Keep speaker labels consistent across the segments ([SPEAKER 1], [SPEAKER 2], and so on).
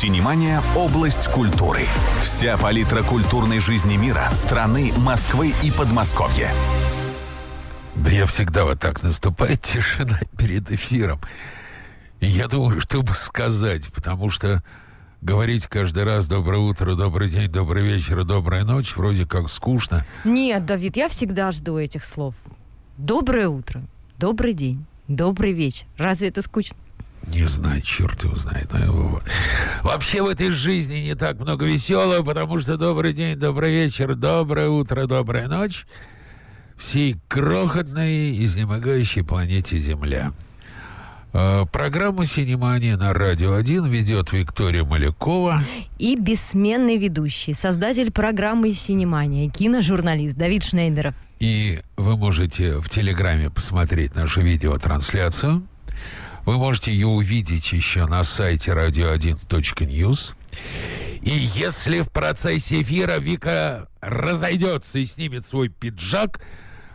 [SPEAKER 1] Синемания – область культуры. Вся палитра культурной жизни мира, страны, Москвы и Подмосковья.
[SPEAKER 2] Да я всегда вот так наступает тишина перед эфиром. И я думаю, что бы сказать, потому что говорить каждый раз «доброе утро», «добрый день», «добрый вечер», «добрая ночь» вроде как скучно.
[SPEAKER 3] Нет, Давид, я всегда жду этих слов. Доброе утро, добрый день, добрый вечер. Разве это скучно?
[SPEAKER 2] Не знаю, черт его знает. Ну, Вообще в этой жизни не так много веселого, потому что добрый день, добрый вечер, доброе утро, добрая ночь всей крохотной, изнемогающей планете Земля. Э, программу «Синемания» на «Радио 1» ведет Виктория Малякова.
[SPEAKER 3] И бессменный ведущий, создатель программы «Синемания», киножурналист Давид Шнейдеров.
[SPEAKER 2] И вы можете в Телеграме посмотреть нашу видеотрансляцию. Вы можете ее увидеть еще на сайте radio1.news. И если в процессе эфира Вика разойдется и снимет свой пиджак,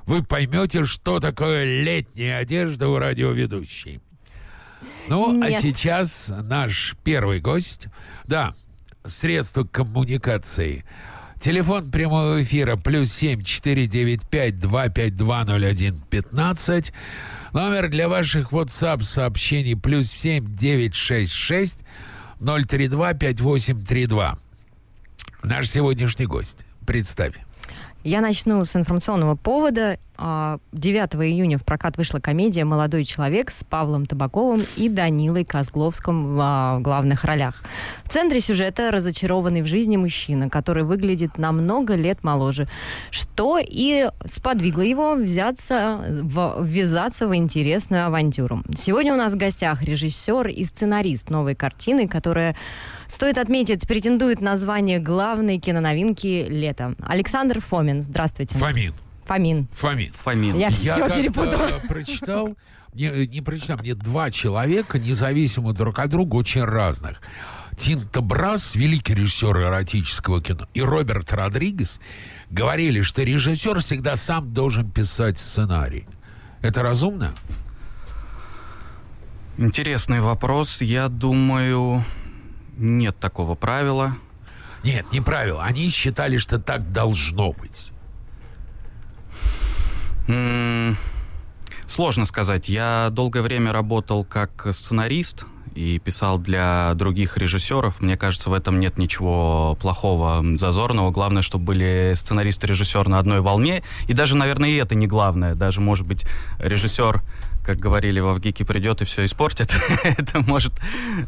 [SPEAKER 2] вы поймете, что такое летняя одежда у радиоведущей. Ну, а Нет. а сейчас наш первый гость. Да, средство коммуникации. Телефон прямого эфира плюс семь четыре девять пять два пять два ноль один пятнадцать. Номер для ваших WhatsApp сообщений плюс семь девять шесть шесть ноль три два пять восемь три два. Наш сегодняшний гость. Представь.
[SPEAKER 3] Я начну с информационного повода. 9 а, июня в прокат вышла комедия «Молодой человек» с Павлом Табаковым и Данилой Козловским в а, главных ролях. В центре сюжета разочарованный в жизни мужчина, который выглядит намного лет моложе, что и сподвигло его взяться, ввязаться в интересную авантюру. Сегодня у нас в гостях режиссер и сценарист новой картины, которая Стоит отметить, претендует на звание главной киноновинки лета. Александр Фомин. Здравствуйте.
[SPEAKER 2] Фомин.
[SPEAKER 3] Фомин.
[SPEAKER 2] Фомин.
[SPEAKER 3] Фомин. Я, Я все перепутала.
[SPEAKER 2] прочитал, не, не прочитал, мне два человека, независимо друг от друга, очень разных. Тинто Брас, великий режиссер эротического кино, и Роберт Родригес говорили, что режиссер всегда сам должен писать сценарий. Это разумно?
[SPEAKER 4] Интересный вопрос. Я думаю, нет такого правила.
[SPEAKER 2] Нет, не правило. Они считали, что так должно быть.
[SPEAKER 4] Сложно сказать. Я долгое время работал как сценарист и писал для других режиссеров. Мне кажется, в этом нет ничего плохого, зазорного. Главное, чтобы были сценарист и режиссер на одной волне. И даже, наверное, и это не главное. Даже, может быть, режиссер как говорили, во ВГИКе придет и все испортит. это может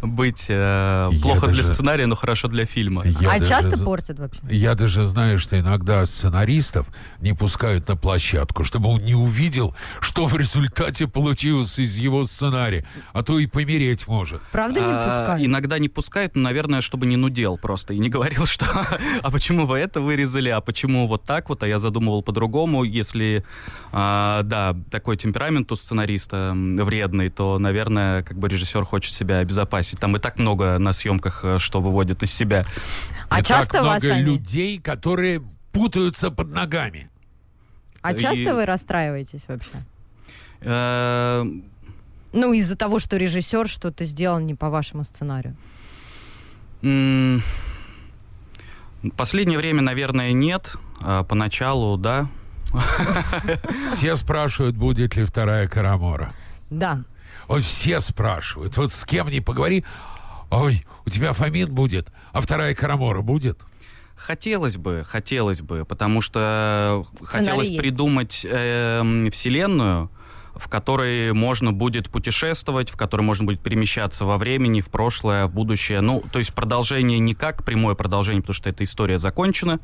[SPEAKER 4] быть э, плохо даже, для сценария, но хорошо для фильма.
[SPEAKER 3] а часто портят вообще?
[SPEAKER 2] Я даже знаю, что иногда сценаристов не пускают на площадку, чтобы он не увидел, что в результате получилось из его сценария, а то и помереть может.
[SPEAKER 3] Правда не а, пускают?
[SPEAKER 4] Иногда не пускают, но, наверное, чтобы не нудел просто и не говорил, что а почему вы это вырезали, а почему вот так вот, а я задумывал по-другому, если, а, да, такой темперамент у сценариста, артиста вредный, то, наверное, как бы режиссер хочет себя обезопасить. Там и так много на съемках, э, что выводит из себя.
[SPEAKER 3] А
[SPEAKER 2] и
[SPEAKER 3] часто
[SPEAKER 2] так
[SPEAKER 3] много
[SPEAKER 2] они... людей, которые путаются под ногами.
[SPEAKER 3] А и... часто вы расстраиваетесь вообще? Э, ну, из-за того, что режиссер что-то сделал не по вашему сценарию.
[SPEAKER 4] Последнее время, наверное, нет. А поначалу, да.
[SPEAKER 2] Все спрашивают, будет ли вторая Карамора.
[SPEAKER 3] Да.
[SPEAKER 2] Вот все спрашивают. Вот с кем не поговори. Ой, у тебя Фомин будет, а вторая Карамора будет?
[SPEAKER 4] Хотелось бы, хотелось бы, потому что Сценарий хотелось есть. придумать э, вселенную, в которой можно будет путешествовать, в которой можно будет перемещаться во времени, в прошлое, в будущее. Ну, то есть продолжение не как прямое продолжение, потому что эта история закончена.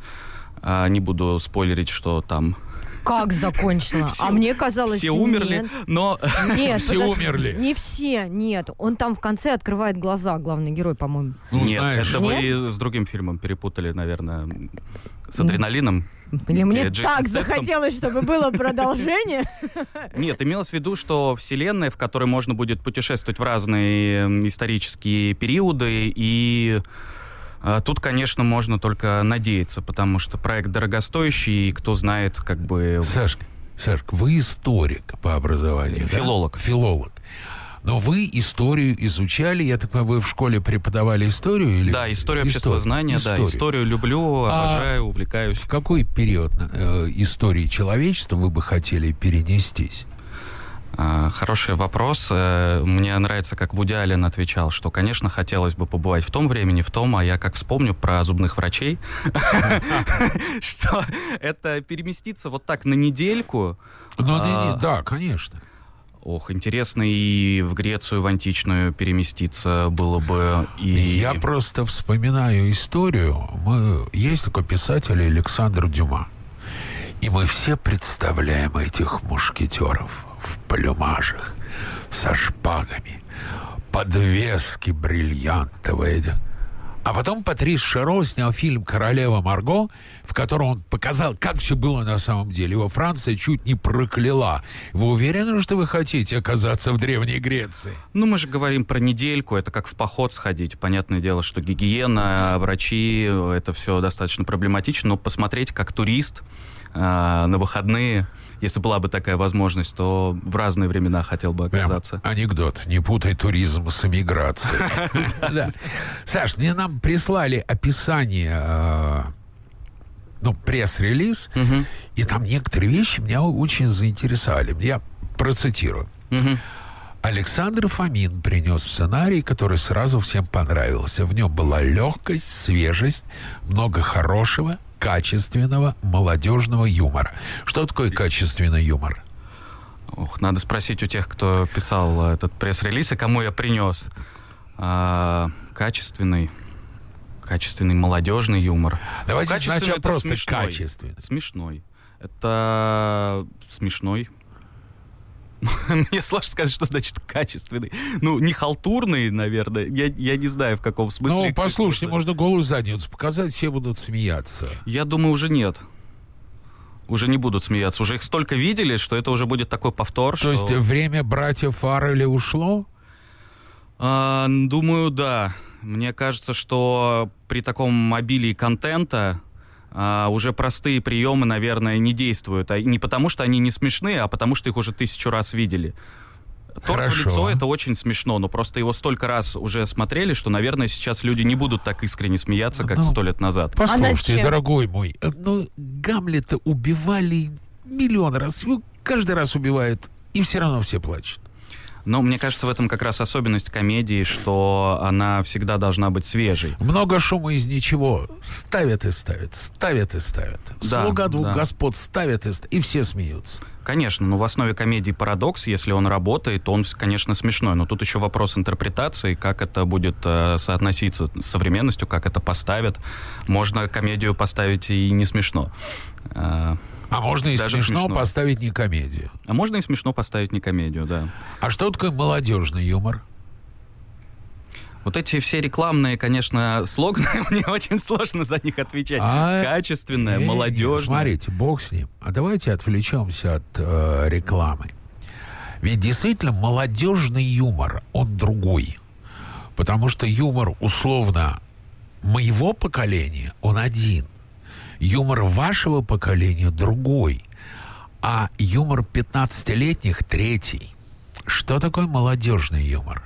[SPEAKER 4] А, не буду спойлерить, что там
[SPEAKER 3] как закончила? Все, а мне казалось,
[SPEAKER 4] Все умерли,
[SPEAKER 3] нет.
[SPEAKER 4] но...
[SPEAKER 3] Нет,
[SPEAKER 2] все подожди, умерли.
[SPEAKER 3] Не все, нет. Он там в конце открывает глаза, главный герой, по-моему.
[SPEAKER 4] Ну, нет, знаешь. это нет? вы с другим фильмом перепутали, наверное, с адреналином.
[SPEAKER 3] Или мне Джейсон так Стэхом. захотелось, чтобы было продолжение.
[SPEAKER 4] Нет, имелось в виду, что вселенная, в которой можно будет путешествовать в разные исторические периоды и а тут, конечно, можно только надеяться, потому что проект дорогостоящий, и кто знает, как бы...
[SPEAKER 2] Сашка, Сашка, вы историк по образованию,
[SPEAKER 4] Филолог.
[SPEAKER 2] Да? Филолог. Но вы историю изучали, я так понимаю, вы в школе преподавали историю? Или...
[SPEAKER 4] Да, историю общества знания, да, историю люблю, а обожаю, а увлекаюсь.
[SPEAKER 2] В какой период э, истории человечества вы бы хотели перенестись?
[SPEAKER 4] А, хороший вопрос. Э, мне нравится, как Вуди Аллен отвечал, что, конечно, хотелось бы побывать в том времени, в том, а я как вспомню про зубных врачей, что это переместиться вот так на недельку.
[SPEAKER 2] Ну, а, да, конечно.
[SPEAKER 4] Ох, интересно и в Грецию, в античную переместиться было бы. И...
[SPEAKER 2] Я просто вспоминаю историю. Мы... Есть такой писатель Александр Дюма. И мы все представляем этих мушкетеров в плюмажах, со шпагами, подвески бриллиантовые. А потом Патрис Шеро снял фильм «Королева Марго», в котором он показал, как все было на самом деле. Его Франция чуть не прокляла. Вы уверены, что вы хотите оказаться в Древней Греции?
[SPEAKER 4] Ну, мы же говорим про недельку, это как в поход сходить. Понятное дело, что гигиена, врачи, это все достаточно проблематично, но посмотреть как турист э, на выходные если была бы такая возможность, то в разные времена хотел бы оказаться.
[SPEAKER 2] Прям анекдот. Не путай туризм с эмиграцией. Саш, мне нам прислали описание э, ну, пресс-релиз, и там некоторые вещи меня очень заинтересовали. Я процитирую. Александр Фомин принес сценарий, который сразу всем понравился. В нем была легкость, свежесть, много хорошего, качественного молодежного юмора. Что такое качественный юмор?
[SPEAKER 4] Ох, надо спросить у тех, кто писал этот пресс-релиз и кому я принес. А, качественный, качественный молодежный юмор.
[SPEAKER 2] Давайте сначала просто смешной. качественный.
[SPEAKER 4] Смешной. Это смешной, Мне сложно сказать, что значит качественный. Ну, не халтурный, наверное. Я, я не знаю, в каком смысле.
[SPEAKER 2] Ну, послушайте, можно голую задницу показать, все будут смеяться.
[SPEAKER 4] Я думаю, уже нет. Уже не будут смеяться. Уже их столько видели, что это уже будет такой повтор.
[SPEAKER 2] То
[SPEAKER 4] что...
[SPEAKER 2] есть время братьев Фаррелли ушло?
[SPEAKER 4] А, думаю, да. Мне кажется, что при таком обилии контента а, уже простые приемы, наверное, не действуют. А не потому, что они не смешные, а потому, что их уже тысячу раз видели. Торт Хорошо. в лицо это очень смешно, но просто его столько раз уже смотрели, что, наверное, сейчас люди не будут так искренне смеяться, как ну, сто лет назад.
[SPEAKER 2] Послушайте, а дорогой мой, ну Гамлета убивали миллион раз, его каждый раз убивают, и все равно все плачут.
[SPEAKER 4] Но мне кажется, в этом как раз особенность комедии, что она всегда должна быть свежей.
[SPEAKER 2] Много шума из ничего. Ставят и ставят, ставят и ставят. Да, Слуга двух да. господ ставят и ставят, и все смеются.
[SPEAKER 4] Конечно, но в основе комедии парадокс, если он работает, то он, конечно, смешной. Но тут еще вопрос интерпретации, как это будет э, соотноситься с современностью, как это поставят. Можно комедию поставить и не смешно.
[SPEAKER 2] Э, а можно и Даже смешно, смешно поставить не комедию.
[SPEAKER 4] А можно и смешно поставить не комедию, да.
[SPEAKER 2] А что такое молодежный юмор?
[SPEAKER 4] Вот эти все рекламные, конечно, слоганы, мне очень сложно за них отвечать. А... Качественное, не, молодежное.
[SPEAKER 2] смотрите, бог с ним. А давайте отвлечемся от э, рекламы. Ведь действительно молодежный юмор, он другой. Потому что юмор условно моего поколения, он один юмор вашего поколения другой, а юмор 15-летних третий. Что такое молодежный юмор?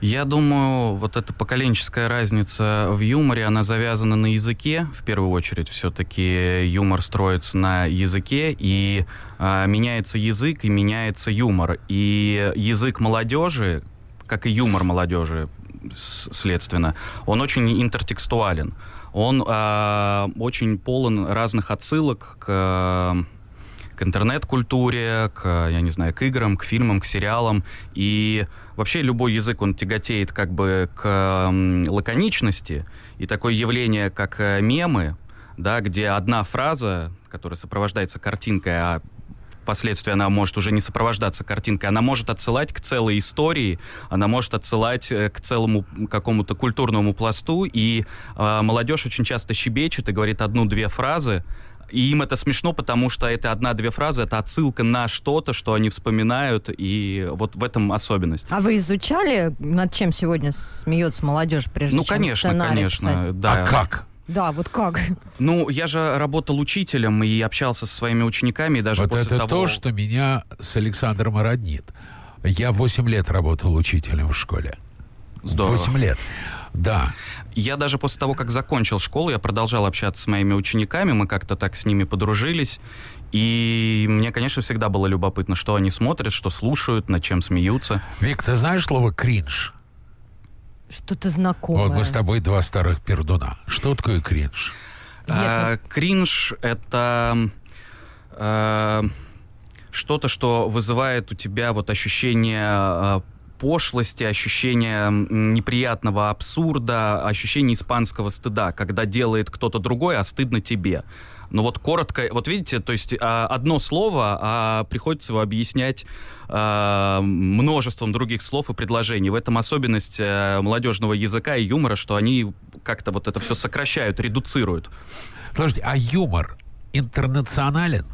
[SPEAKER 4] Я думаю, вот эта поколенческая разница в юморе, она завязана на языке. В первую очередь, все-таки юмор строится на языке, и э, меняется язык, и меняется юмор. И язык молодежи, как и юмор молодежи, следственно, он очень интертекстуален. Он э, очень полон разных отсылок к к интернет-культуре, к, я не знаю, к играм, к фильмам, к сериалам. И вообще любой язык, он тяготеет как бы к лаконичности. И такое явление, как э, мемы, да, где одна фраза, которая сопровождается картинкой, а впоследствии она может уже не сопровождаться картинкой, она может отсылать к целой истории, она может отсылать э, к целому какому-то культурному пласту, и э, молодежь очень часто щебечет и говорит одну-две фразы, и им это смешно, потому что это одна-две фразы, это отсылка на что-то, что они вспоминают, и вот в этом особенность.
[SPEAKER 3] А вы изучали, над чем сегодня смеется молодежь, прежде
[SPEAKER 4] ну,
[SPEAKER 3] чем
[SPEAKER 4] конечно, конечно,
[SPEAKER 3] писать?
[SPEAKER 4] да.
[SPEAKER 2] А как?
[SPEAKER 3] Да, вот как?
[SPEAKER 4] Ну, я же работал учителем и общался со своими учениками, и даже
[SPEAKER 2] вот
[SPEAKER 4] после
[SPEAKER 2] это
[SPEAKER 4] того...
[SPEAKER 2] то, что меня с Александром роднит. Я 8 лет работал учителем в школе.
[SPEAKER 4] Здорово.
[SPEAKER 2] 8 лет. Да.
[SPEAKER 4] Я даже после того, как закончил школу, я продолжал общаться с моими учениками, мы как-то так с ними подружились. И мне, конечно, всегда было любопытно, что они смотрят, что слушают, над чем смеются.
[SPEAKER 2] Вик, ты знаешь слово кринж?
[SPEAKER 3] Что-то знакомое.
[SPEAKER 2] Вот мы с тобой два старых пердуна. Что такое кринж?
[SPEAKER 4] А, кринж — это а, что-то, что вызывает у тебя вот ощущение а, пошлости, ощущение неприятного абсурда, ощущение испанского стыда, когда делает кто-то другой, а стыдно тебе. Ну вот коротко, вот видите, то есть а, одно слово, а приходится его объяснять а, множеством других слов и предложений. В этом особенность а, молодежного языка и юмора, что они как-то вот это все сокращают, редуцируют.
[SPEAKER 2] Подожди, а юмор интернационален?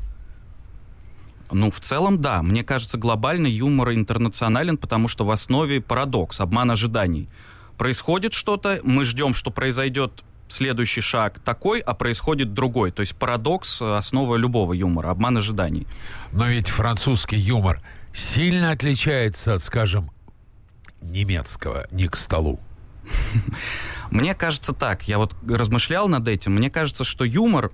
[SPEAKER 4] Ну, в целом, да. Мне кажется, глобальный юмор интернационален, потому что в основе парадокс, обман ожиданий. Происходит что-то, мы ждем, что произойдет следующий шаг такой, а происходит другой. То есть парадокс — основа любого юмора, обман ожиданий.
[SPEAKER 2] Но ведь французский юмор сильно отличается от, скажем, немецкого «не к столу».
[SPEAKER 4] Мне кажется так, я вот размышлял над этим, мне кажется, что юмор,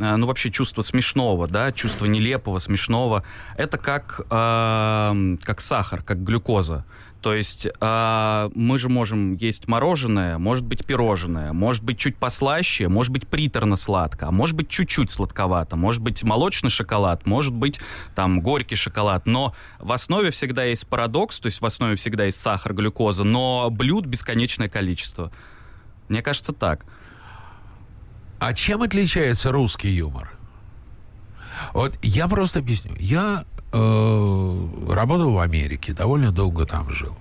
[SPEAKER 4] э, ну вообще чувство смешного, да, чувство нелепого, смешного, это как, э, как сахар, как глюкоза. То есть э, мы же можем есть мороженое, может быть пирожное, может быть чуть послаще, может быть приторно-сладко, а может быть чуть-чуть сладковато, может быть молочный шоколад, может быть там горький шоколад. Но в основе всегда есть парадокс, то есть в основе всегда есть сахар, глюкоза, но блюд бесконечное количество. Мне кажется так.
[SPEAKER 2] А чем отличается русский юмор? Вот я просто объясню. Я работал в Америке, довольно долго там жил.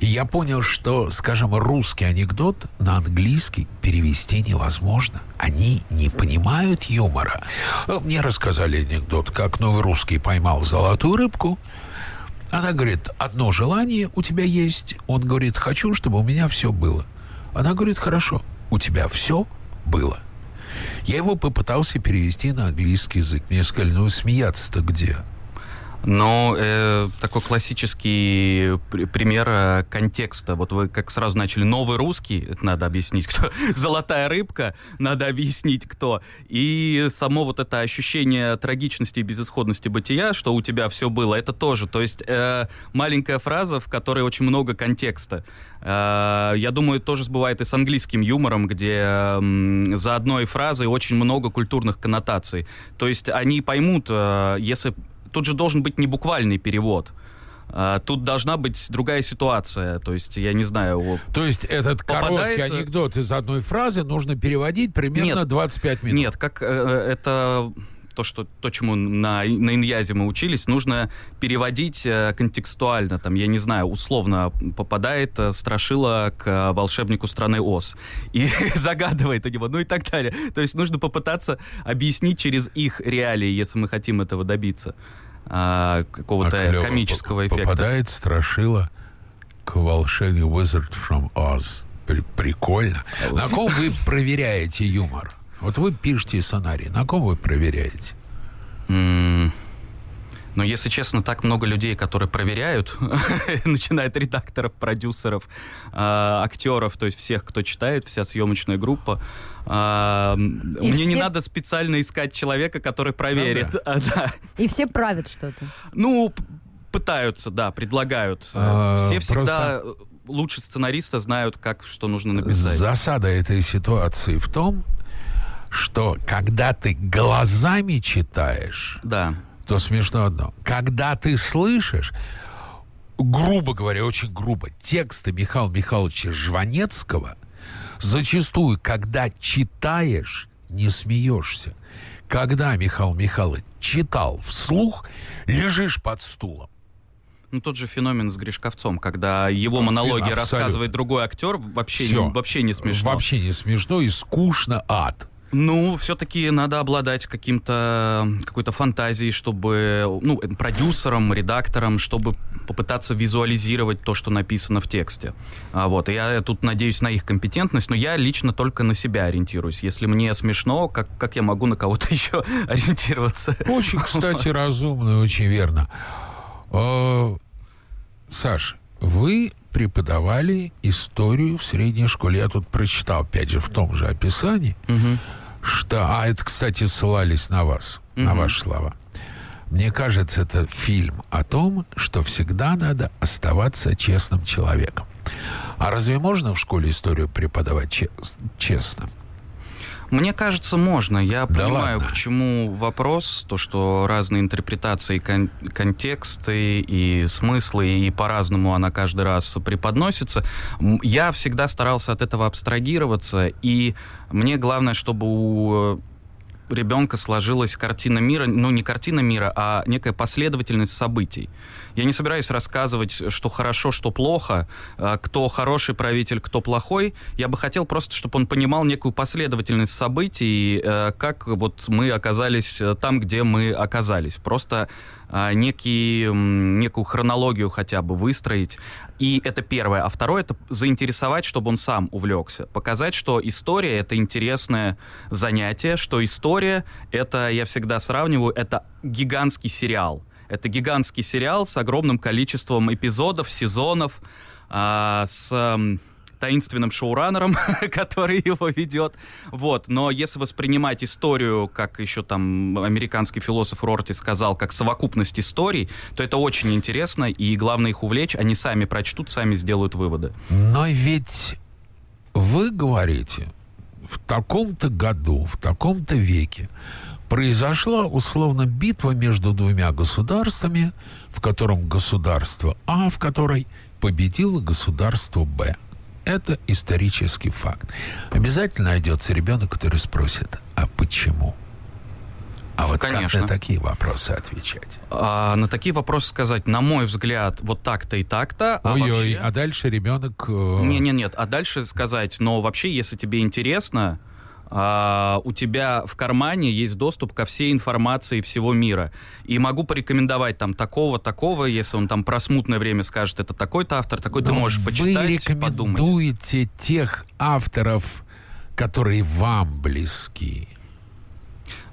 [SPEAKER 2] И я понял, что, скажем, русский анекдот на английский перевести невозможно. Они не понимают юмора. Э, Мне рассказали анекдот, как новый русский поймал золотую рыбку. Она говорит, одно желание у тебя есть. Он говорит, хочу, чтобы у меня все было. Она говорит, хорошо, у тебя все было. Я его попытался перевести на английский язык. Мне сказали, ну смеяться-то где?
[SPEAKER 4] Но э, такой классический при- пример э, контекста. Вот вы как сразу начали новый русский, это надо объяснить, кто. Золотая рыбка, надо объяснить, кто. И само вот это ощущение трагичности и безысходности бытия, что у тебя все было, это тоже. То есть э, маленькая фраза, в которой очень много контекста. Э, я думаю, тоже бывает и с английским юмором, где м, за одной фразой очень много культурных коннотаций. То есть они поймут, э, если тут же должен быть не буквальный перевод. А, Тут должна быть другая ситуация. То есть, я не знаю... о-
[SPEAKER 2] То есть этот
[SPEAKER 4] Попадает-
[SPEAKER 2] короткий анекдот из одной фразы нужно переводить примерно
[SPEAKER 4] Нет.
[SPEAKER 2] 25 минут.
[SPEAKER 4] Нет, как э, это то, что, то, чему на, на иньязе мы учились, нужно переводить э, контекстуально. Там, я не знаю, условно попадает э, Страшила к э, волшебнику страны Оз и загадывает у него, ну и так далее. То есть нужно попытаться объяснить через их реалии, если мы хотим этого добиться. А,
[SPEAKER 2] А
[SPEAKER 4] какого-то
[SPEAKER 2] клёво.
[SPEAKER 4] комического эффекта.
[SPEAKER 2] Попадает Страшила к волшебнику Wizard from Oz. При- Прикольно. На ком вы проверяете юмор? Вот вы пишете сценарий. На ком вы проверяете?
[SPEAKER 4] Но, если честно, так много людей, которые проверяют, начиная от редакторов, продюсеров, а, актеров, то есть всех, кто читает, вся съемочная группа.
[SPEAKER 3] И
[SPEAKER 4] Мне не
[SPEAKER 3] все-
[SPEAKER 4] надо специально искать человека, который проверит. А, да.
[SPEAKER 3] И все правят что-то.
[SPEAKER 4] Ну, пытаются, да, предлагают.
[SPEAKER 2] А,
[SPEAKER 4] Все всегда лучше сценариста знают, как что нужно написать.
[SPEAKER 2] Засада этой ситуации в том, что когда ты глазами читаешь,
[SPEAKER 4] Да.
[SPEAKER 2] То смешно одно. Когда ты слышишь, грубо говоря, очень грубо, тексты Михаила Михайловича Жванецкого, зачастую, когда читаешь, не смеешься. Когда Михаил Михайлович читал вслух, лежишь под стулом.
[SPEAKER 4] Ну, тот же феномен с Гришковцом, когда его монологи
[SPEAKER 2] Абсолютно.
[SPEAKER 4] рассказывает другой актер, вообще, не, вообще не смешно.
[SPEAKER 2] Вообще не смешно и скучно ад.
[SPEAKER 4] Ну, все-таки надо обладать каким-то какой-то фантазией, чтобы, ну, продюсером, редактором, чтобы попытаться визуализировать то, что написано в тексте. А вот, и я тут надеюсь на их компетентность, но я лично только на себя ориентируюсь. Если мне смешно, как, как я могу на кого-то еще ориентироваться?
[SPEAKER 2] Очень, кстати, разумно и очень верно. Э, Саш, вы преподавали историю в средней школе. Я тут прочитал, опять же, в том же описании,
[SPEAKER 4] Мгм.
[SPEAKER 2] Что... А, это, кстати, ссылались на вас, на
[SPEAKER 4] Мгм.
[SPEAKER 2] ваши слова. Мне кажется, это фильм о том, что всегда надо оставаться честным человеком. А разве можно в школе историю преподавать че- честно?
[SPEAKER 4] Мне кажется, можно. Я
[SPEAKER 2] Да
[SPEAKER 4] понимаю,
[SPEAKER 2] ладно.
[SPEAKER 4] к чему вопрос, то, что разные интерпретации, кон- контексты и смыслы, и по-разному она каждый раз преподносится. Я всегда старался от этого абстрагироваться, и мне главное, чтобы у ребенка сложилась картина мира, ну не картина мира, а некая последовательность событий. Я не собираюсь рассказывать, что хорошо, что плохо, а, кто хороший правитель, кто плохой. Я бы хотел просто, чтобы он понимал некую последовательность событий, э, как вот мы оказались э, там, где мы оказались. Просто некий, м, некую хронологию хотя бы выстроить. И это первое. А второе — это заинтересовать, чтобы он сам увлекся. Показать, что история — это интересное занятие, что история — это, я всегда сравниваю, это гигантский сериал. Это гигантский сериал с огромным количеством эпизодов, сезонов, а, с таинственным шоураннером, который его ведет. Вот. Но если воспринимать историю, как еще там американский философ Рорти сказал, как совокупность историй, то это очень интересно, и главное их увлечь, они сами прочтут, сами сделают выводы.
[SPEAKER 2] Но ведь вы говорите, в таком-то году, в таком-то веке произошла условно битва между двумя государствами, в котором государство А, в которой победило государство Б. Это исторический факт. Обязательно найдется ребенок, который спросит, а почему? А вот как
[SPEAKER 4] Конечно.
[SPEAKER 2] на такие вопросы отвечать?
[SPEAKER 4] А на такие вопросы сказать, на мой взгляд, вот так-то и так-то. а
[SPEAKER 2] Ой-ой,
[SPEAKER 4] вообще-
[SPEAKER 2] а дальше ребенок... э,
[SPEAKER 4] Не, не, нет. А дальше сказать, но вообще, если тебе интересно, а, у тебя в кармане есть доступ ко всей информации всего мира. И могу порекомендовать там такого, такого, если он там про смутное время скажет, это такой-то автор, такой ты
[SPEAKER 2] Но
[SPEAKER 4] можешь
[SPEAKER 2] Вы
[SPEAKER 4] почитать, подумать.
[SPEAKER 2] рекомендуете тех авторов, которые вам близки.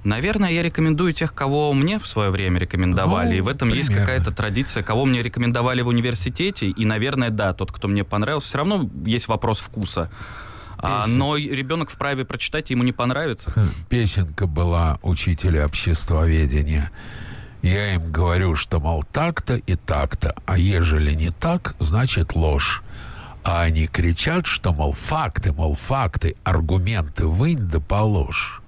[SPEAKER 4] Наверное, я рекомендую тех, кого мне в свое время рекомендовали.
[SPEAKER 2] Ну,
[SPEAKER 4] и в этом есть
[SPEAKER 2] примерно.
[SPEAKER 4] какая-то традиция, кого мне рекомендовали в университете. И, наверное, да, тот, кто мне понравился. Все равно есть вопрос вкуса. А, но ребенок вправе прочитать, ему не понравится.
[SPEAKER 2] Песенка была учителя обществоведения. Я им говорю, что, мол, так-то и так-то, а ежели не так, значит ложь. А они кричат, что, мол, факты, мол, факты, аргументы вынь да положь.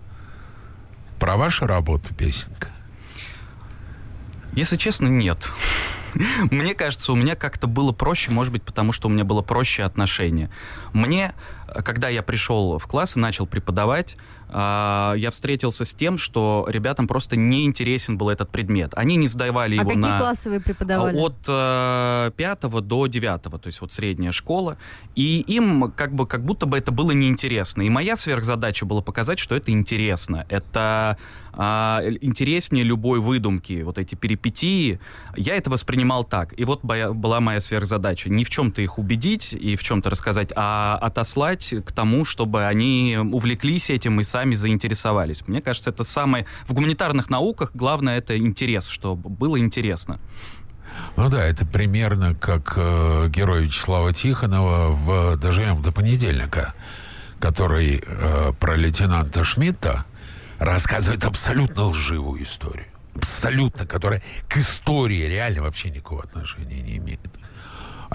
[SPEAKER 2] Про вашу работу песенка?
[SPEAKER 4] Если честно, нет. Мне кажется, у меня как-то было проще, может быть, потому что у меня было проще отношение. Мне, когда я пришел в класс и начал преподавать, а, я встретился с тем, что ребятам просто не интересен был этот предмет. Они не сдавали
[SPEAKER 3] А
[SPEAKER 4] его
[SPEAKER 3] какие
[SPEAKER 4] на...
[SPEAKER 3] классы вы преподавали?
[SPEAKER 4] От э, пятого до девятого, то есть вот средняя школа. И им как бы как будто бы это было неинтересно. И моя сверхзадача была показать, что это интересно. Это а, интереснее любой выдумки, вот эти перипетии. Я это воспринимал так. И вот была моя сверхзадача. Не в чем-то их убедить и в чем-то рассказать, а отослать к тому, чтобы они увлеклись этим и сами заинтересовались. Мне кажется, это самое... В гуманитарных науках главное это интерес, чтобы было интересно.
[SPEAKER 2] Ну да, это примерно как э, герой Вячеслава Тихонова в «Доживем до понедельника», который э, про лейтенанта Шмидта рассказывает абсолютно лживую историю. Абсолютно, которая к истории реально вообще никакого отношения не имеет.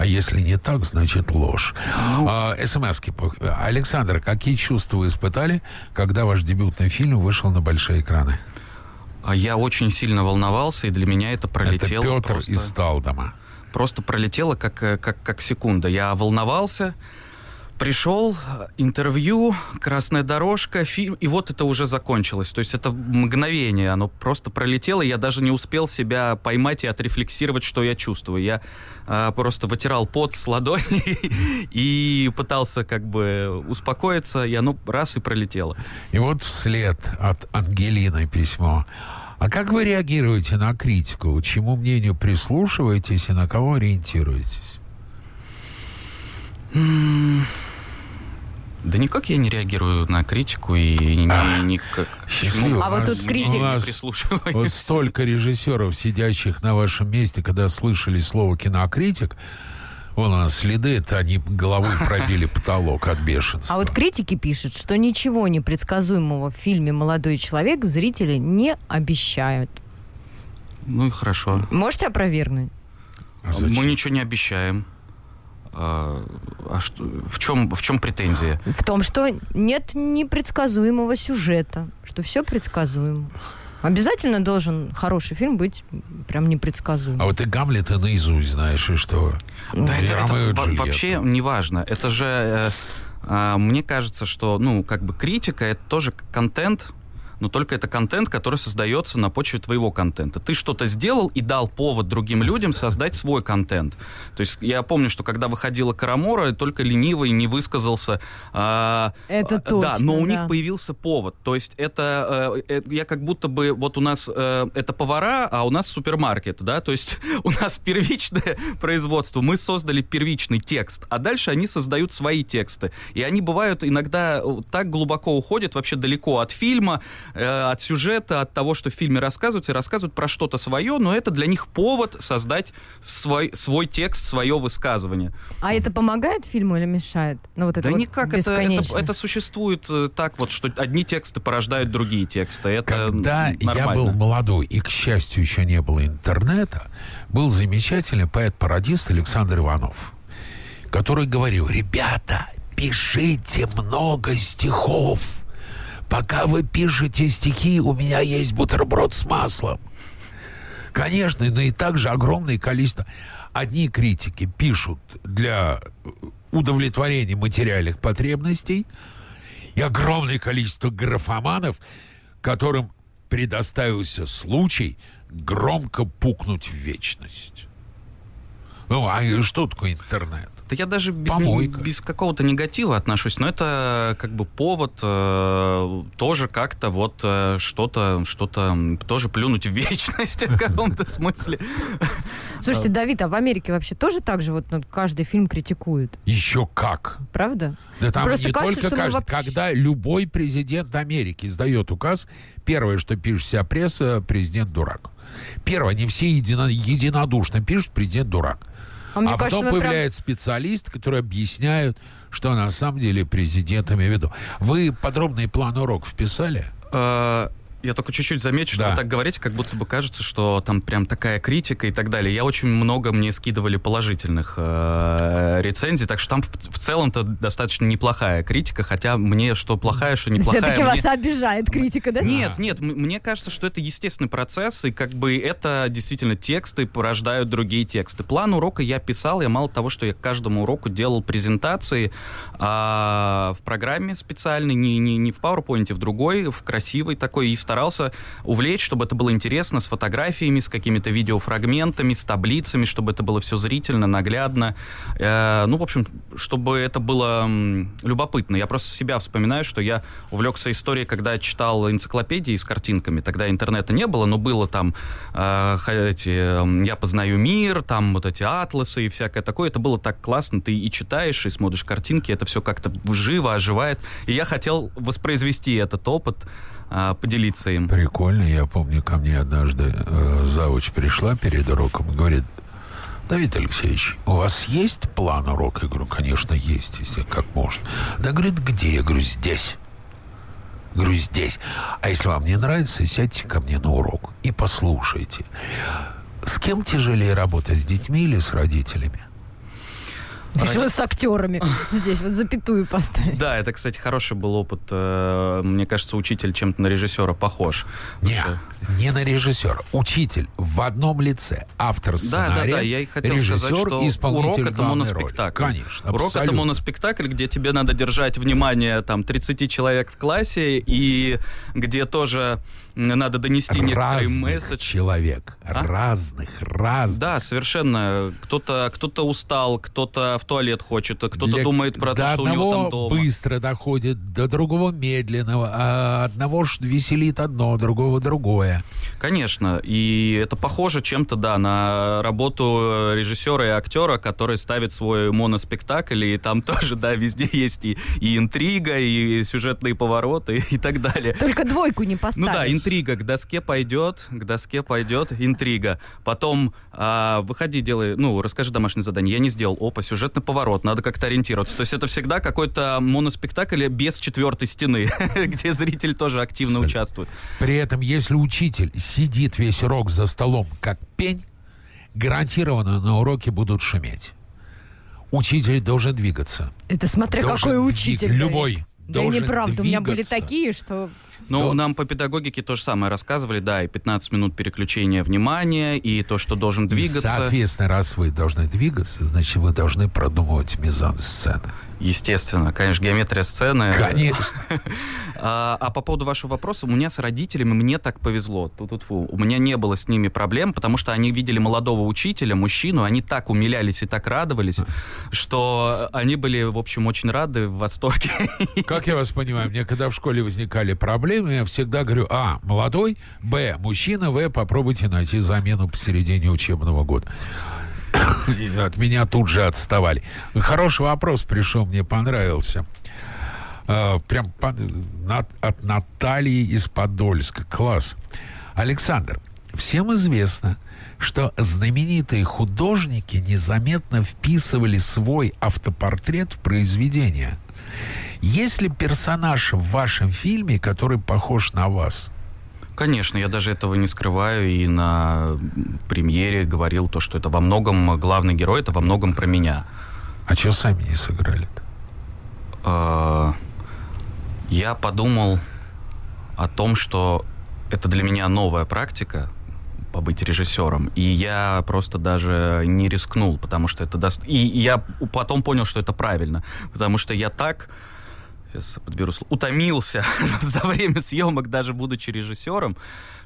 [SPEAKER 2] А если не так, значит ложь. А, СМСки. Александр, какие чувства вы испытали, когда ваш дебютный фильм вышел на большие экраны?
[SPEAKER 4] А Я очень сильно волновался, и для меня это пролетело
[SPEAKER 2] Это Петр
[SPEAKER 4] просто,
[SPEAKER 2] из Талдома.
[SPEAKER 4] просто пролетело как, э, как, как секунда. Я волновался, пришел, интервью, красная дорожка, фильм, и вот это уже закончилось. То есть это мгновение, оно просто пролетело, я даже не успел себя поймать и отрефлексировать, что я чувствую. Я э, просто вытирал пот с ладони и пытался как бы успокоиться, и оно раз и пролетело.
[SPEAKER 2] И вот вслед от Ангелины письмо. А как вы реагируете на критику? Чему мнению прислушиваетесь и на кого ориентируетесь?
[SPEAKER 4] Да никак я не реагирую на критику и
[SPEAKER 2] А,
[SPEAKER 4] никак.
[SPEAKER 2] счастливо.
[SPEAKER 3] А вот тут критик-
[SPEAKER 2] у нас
[SPEAKER 4] прислушиваюсь.
[SPEAKER 2] Вот столько режиссеров, сидящих на вашем месте, когда слышали слово кинокритик, вон у нас следы, это они головой пробили потолок от бешенства.
[SPEAKER 3] А вот критики пишут, что ничего непредсказуемого в фильме «Молодой человек» зрители не обещают.
[SPEAKER 4] Ну и хорошо.
[SPEAKER 3] Можете опровергнуть?
[SPEAKER 2] А зачем?
[SPEAKER 4] Мы ничего не обещаем. А, а что, в чем, в чем претензия?
[SPEAKER 3] В том, что нет непредсказуемого сюжета, что все предсказуемо. Обязательно должен хороший фильм быть прям непредсказуемым.
[SPEAKER 2] А вот ты Гамлета наизусть знаешь, и что?
[SPEAKER 4] Да,
[SPEAKER 2] И
[SPEAKER 4] это, это
[SPEAKER 2] Ромео
[SPEAKER 4] вообще не важно. Это же, э, а, мне кажется, что, ну, как бы критика это тоже контент, но только это контент, который создается на почве твоего контента. Ты что-то сделал и дал повод другим людям создать свой контент. То есть я помню, что когда выходила Карамора, только ленивый не высказался. а,
[SPEAKER 3] Это
[SPEAKER 4] а,
[SPEAKER 3] точно,
[SPEAKER 4] Да, но у
[SPEAKER 3] да.
[SPEAKER 4] них появился повод. То есть это э, э, я как будто бы вот у нас э, это повара, а у нас супермаркет, да. То есть у нас первичное производство. Мы создали первичный текст, а дальше они создают свои тексты. И они бывают иногда э, так глубоко уходят вообще далеко от фильма, э, от сюжета, от того, что в фильме рассказывается, и рассказывают про что-то свое, но это для них повод создать свой, свой текст, свое высказывание.
[SPEAKER 3] А это помогает фильму или мешает? Ну, вот это
[SPEAKER 4] Да
[SPEAKER 3] вот
[SPEAKER 4] никак, это, это, это существует э, так вот, что одни тексты порождают другие тексты. Это
[SPEAKER 2] Когда я
[SPEAKER 4] нормально.
[SPEAKER 2] был молодой, и, к счастью, еще не было интернета, был замечательный поэт-пародист Александр Иванов, который говорил, ребята, пишите много стихов. Пока вы пишете стихи, у меня есть бутерброд с маслом. Конечно, но и также огромное количество. Одни критики пишут для удовлетворения материальных потребностей, и огромное количество графоманов, которым предоставился случай громко пукнуть в вечность. Ну, а что такое интернет?
[SPEAKER 4] Да я даже без,
[SPEAKER 2] Помойка.
[SPEAKER 4] без какого-то негатива отношусь, но это как бы повод э, тоже как-то вот э, что-то, что-то тоже плюнуть в вечность в каком-то смысле.
[SPEAKER 3] Слушайте, Давид, а в Америке вообще тоже так же вот ну, каждый фильм критикуют,
[SPEAKER 2] Еще как.
[SPEAKER 3] правда?
[SPEAKER 2] Да там
[SPEAKER 3] Просто
[SPEAKER 2] не
[SPEAKER 3] кажется,
[SPEAKER 2] только каждый.
[SPEAKER 3] вообще-
[SPEAKER 2] Когда любой президент Америки издает указ, первое, что пишет вся пресса, президент дурак. Первое, они все едино- единодушно пишут, президент дурак.
[SPEAKER 3] А мне
[SPEAKER 2] а
[SPEAKER 3] кажется,
[SPEAKER 2] потом
[SPEAKER 3] мы прям-
[SPEAKER 2] появляется специалист, который объясняет, что на самом деле президент имеет в виду. Вы подробный план уроков писали?
[SPEAKER 4] Э, Я только чуть-чуть замечу, что
[SPEAKER 2] Да.
[SPEAKER 4] вы так говорите, как будто бы кажется, что там прям такая критика и так далее. Я очень много мне скидывали положительных э, рецензий, так что там в, в целом-то достаточно неплохая критика, хотя мне что плохая, что неплохая.
[SPEAKER 3] Все-таки
[SPEAKER 4] мне-
[SPEAKER 3] вас обижает критика, да?
[SPEAKER 4] Нет, нет, мне кажется, что это естественный процесс, и как бы это действительно тексты порождают другие тексты. План урока я писал, я мало того, что я к каждому уроку делал презентации а, в программе специальной, не, не, не в PowerPoint, в другой, в красивой такой, и старался увлечь, чтобы это было интересно, с фотографиями, с какими-то видеофрагментами, с таблицами, чтобы это было все зрительно, наглядно. Э, ну, в общем, чтобы это было любопытно. Я просто себя вспоминаю, что я увлекся историей, когда читал энциклопедии с картинками. Тогда интернета не было, но было там э, эти «Я познаю мир», там вот эти атласы и всякое такое. Это было так классно. Ты и читаешь, и смотришь картинки, это все как-то живо, оживает. И я хотел воспроизвести этот опыт, поделиться им.
[SPEAKER 2] Прикольно. Я помню, ко мне однажды э, завуч пришла перед уроком и говорит, Давид Алексеевич, у вас есть план урока? Я говорю, конечно, есть, если как можно. Да, говорит, где? Я говорю, здесь. Говорю, здесь. А если вам не нравится, сядьте ко мне на урок и послушайте. С кем тяжелее работать, с детьми или с родителями?
[SPEAKER 3] Еще с актерами. Здесь вот запятую поставить.
[SPEAKER 4] Да, это, кстати, хороший был опыт. э, Мне кажется, учитель чем-то на режиссера похож.
[SPEAKER 2] Не, не на режиссера. Учитель в одном лице. Автор
[SPEAKER 4] Да, да,
[SPEAKER 2] сценария,
[SPEAKER 4] да, я и хотел
[SPEAKER 2] режиссер,
[SPEAKER 4] сказать, что
[SPEAKER 2] исполнитель
[SPEAKER 4] урок это моноспектакль.
[SPEAKER 2] роли. Конечно,
[SPEAKER 4] Урок это
[SPEAKER 2] абсолютно.
[SPEAKER 4] моноспектакль, где тебе надо держать внимание там 30 человек в классе и где тоже надо донести некоторый месседж.
[SPEAKER 2] человек.
[SPEAKER 4] А?
[SPEAKER 2] Разных, разных.
[SPEAKER 4] Да, совершенно. Кто-то кто устал, кто-то в туалет хочет, а кто-то
[SPEAKER 2] Для-
[SPEAKER 4] думает про
[SPEAKER 2] до
[SPEAKER 4] то, что у него там дома.
[SPEAKER 2] быстро доходит, до другого медленного, а одного веселит одно, другого другое.
[SPEAKER 4] Конечно, и это похоже чем-то, да, на работу режиссера и актера, который ставит свой моноспектакль, и там тоже, да, везде есть и, и интрига, и сюжетные повороты, и так далее.
[SPEAKER 3] Только двойку не поставишь.
[SPEAKER 4] Ну да, интрига к доске пойдет, к доске пойдет, интрига. Потом а, выходи, делай, ну, расскажи домашнее задание. Я не сделал. Опа, сюжетный поворот, надо как-то ориентироваться. То есть это всегда какой-то моноспектакль без четвертой стены, где зритель тоже активно участвует.
[SPEAKER 2] При этом, если учитель сидит весь урок за столом, как пень, гарантированно на уроке будут шуметь. Учитель должен двигаться.
[SPEAKER 3] Это смотря
[SPEAKER 2] Должен
[SPEAKER 3] какой учитель.
[SPEAKER 2] двиг- любой
[SPEAKER 3] Да и
[SPEAKER 2] должен
[SPEAKER 3] неправда, у меня были
[SPEAKER 2] двигаться.
[SPEAKER 3] такие, что...
[SPEAKER 4] Ну,
[SPEAKER 2] То-
[SPEAKER 4] нам по педагогике то же самое рассказывали, да, и 15 минут переключения внимания, и то, что должен двигаться.
[SPEAKER 2] Соответственно, раз вы должны двигаться, значит, вы должны продумывать мизансцены.
[SPEAKER 4] Естественно, конечно, геометрия сцены.
[SPEAKER 2] Конечно.
[SPEAKER 4] А, а по поводу вашего вопроса, у меня с родителями мне так повезло. Ту-ту-ту. У меня не было с ними проблем, потому что они видели молодого учителя, мужчину, они так умилялись и так радовались, что они были, в общем, очень рады, в восторге.
[SPEAKER 2] Как я вас понимаю, мне когда в школе возникали проблемы, я всегда говорю, а, молодой, б, мужчина, в, попробуйте найти замену посередине учебного года. От меня тут же отставали. Хороший вопрос пришел, мне понравился. А, Прям от Натальи из Подольска. Класс. Александр, всем известно, что знаменитые художники незаметно вписывали свой автопортрет в произведение. Есть ли персонаж в вашем фильме, который похож на вас?
[SPEAKER 4] Конечно, я даже этого не скрываю, и на премьере говорил то, что это во многом главный герой, это во многом про меня.
[SPEAKER 2] А что сами не сыграли-то?
[SPEAKER 4] Э, я подумал о том, что это для меня новая практика побыть режиссером, и я просто даже не рискнул, потому что это даст... И я потом понял, что это правильно, потому что я так сейчас подберу слово, утомился за время съемок, даже будучи режиссером,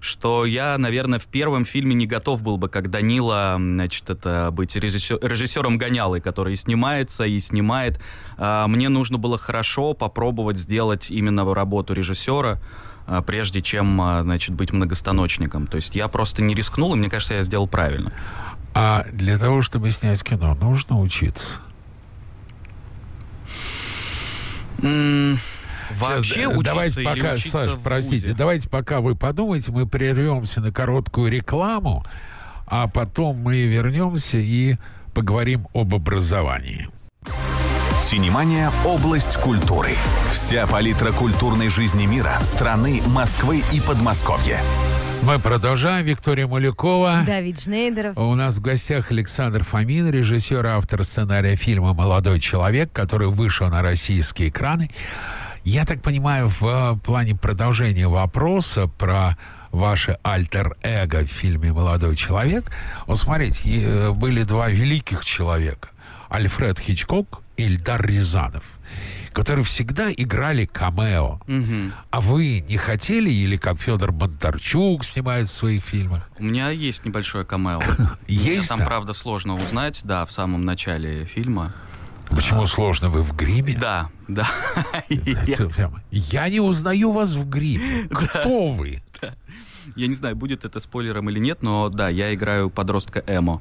[SPEAKER 4] что я, наверное, в первом фильме не готов был бы, как Данила, значит, это быть режиссер, режиссером гонялой, который и снимается, и снимает. А, Мне нужно было хорошо попробовать сделать именно работу режиссера, а, прежде чем, а, значит, быть многостаночником. То есть я просто не рискнул, и мне кажется, я сделал правильно.
[SPEAKER 2] А для того, чтобы снять кино, нужно учиться. Сейчас,
[SPEAKER 4] Вообще
[SPEAKER 2] э,
[SPEAKER 4] учиться
[SPEAKER 2] давайте
[SPEAKER 4] или
[SPEAKER 2] пока,
[SPEAKER 4] учиться
[SPEAKER 2] Саш,
[SPEAKER 4] в
[SPEAKER 2] простите,
[SPEAKER 4] вузе?
[SPEAKER 2] давайте пока вы подумаете, мы прервемся на короткую рекламу, а потом мы вернемся и поговорим об образовании.
[SPEAKER 1] Синемания – область культуры. Вся палитра культурной жизни мира, страны, Москвы и Подмосковья.
[SPEAKER 2] Мы продолжаем. Виктория Мулякова.
[SPEAKER 3] Давид Шнейдеров.
[SPEAKER 2] У нас в гостях Александр Фомин, режиссер, автор сценария фильма «Молодой человек», который вышел на российские экраны. Я так понимаю, в э, плане продолжения вопроса про ваше альтер-эго в фильме «Молодой человек», вот смотрите, э, были два великих человека. Альфред Хичкок и Ильдар Рязанов, которые всегда играли камео.
[SPEAKER 4] Мгм.
[SPEAKER 2] А вы не хотели, или как Федор Бондарчук снимает в своих фильмах?
[SPEAKER 4] У меня есть небольшое камео.
[SPEAKER 2] Есть
[SPEAKER 4] Там, правда, сложно узнать, да, в самом начале фильма.
[SPEAKER 2] Почему сложно? Вы в гриме?
[SPEAKER 4] Да, да.
[SPEAKER 2] Я не узнаю вас в гриме. Кто вы?
[SPEAKER 4] Я не знаю, будет это спойлером или нет, но да, я играю подростка Эмо.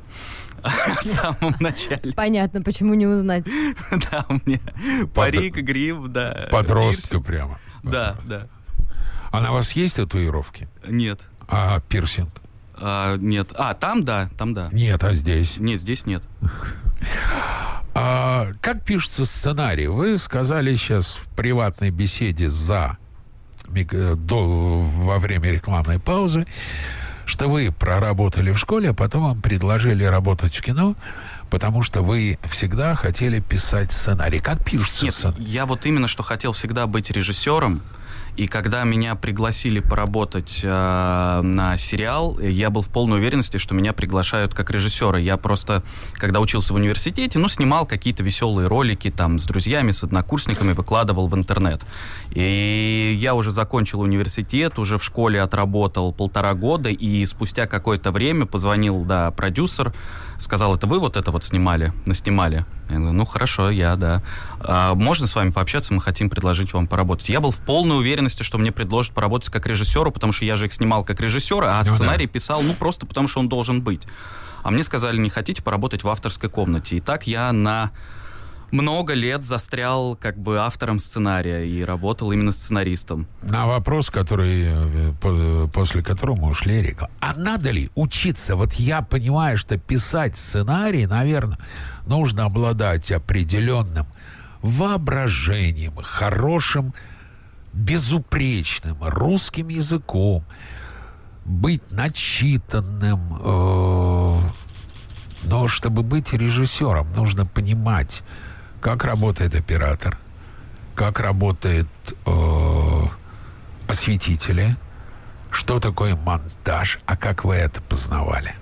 [SPEAKER 4] В самом начале.
[SPEAKER 3] Понятно, почему не узнать.
[SPEAKER 4] Да, у меня парик, грим, да.
[SPEAKER 2] Подростка прямо.
[SPEAKER 4] Да, да.
[SPEAKER 2] А на вас есть татуировки?
[SPEAKER 4] Нет.
[SPEAKER 2] А пирсинг?
[SPEAKER 4] А, Нет. А, там да, там да.
[SPEAKER 2] Нет, а здесь?
[SPEAKER 4] Нет, здесь нет.
[SPEAKER 2] А как пишется сценарий? Вы сказали сейчас в приватной беседе за до, во время рекламной паузы, что вы проработали в школе, а потом вам предложили работать в кино, потому что вы всегда хотели писать сценарий. Как пишется
[SPEAKER 4] Нет,
[SPEAKER 2] сценарий?
[SPEAKER 4] я вот именно что хотел всегда быть режиссером. И когда меня пригласили поработать э, на сериал, я был в полной уверенности, что меня приглашают как режиссера. Я просто, когда учился в университете, ну, снимал какие-то веселые ролики там с друзьями, с однокурсниками, выкладывал в интернет. И я уже закончил университет, уже в школе отработал полтора года, и спустя какое-то время позвонил, да, продюсер, сказал, это вы вот это вот снимали, наснимали? Я говорю, ну хорошо, я, да. А, можно с вами пообщаться, мы хотим предложить вам поработать. Я был в полной уверенности, что мне предложат поработать как режиссеру, потому что я же их снимал как режиссера, а
[SPEAKER 2] Ну
[SPEAKER 4] сценарий писал, ну просто потому что он должен быть. А мне сказали, не хотите поработать в авторской комнате. И так я на много лет застрял как бы автором сценария и работал именно сценаристом.
[SPEAKER 2] На вопрос, который, э, по- после которого ушли, Эрика. А надо ли учиться? Вот я понимаю, что писать сценарий, наверное, нужно обладать определенным воображением, хорошим, безупречным русским языком, быть начитанным. э, но чтобы быть режиссером, нужно понимать, как работает оператор, как работает э, осветители, что такое монтаж, а как вы это познавали?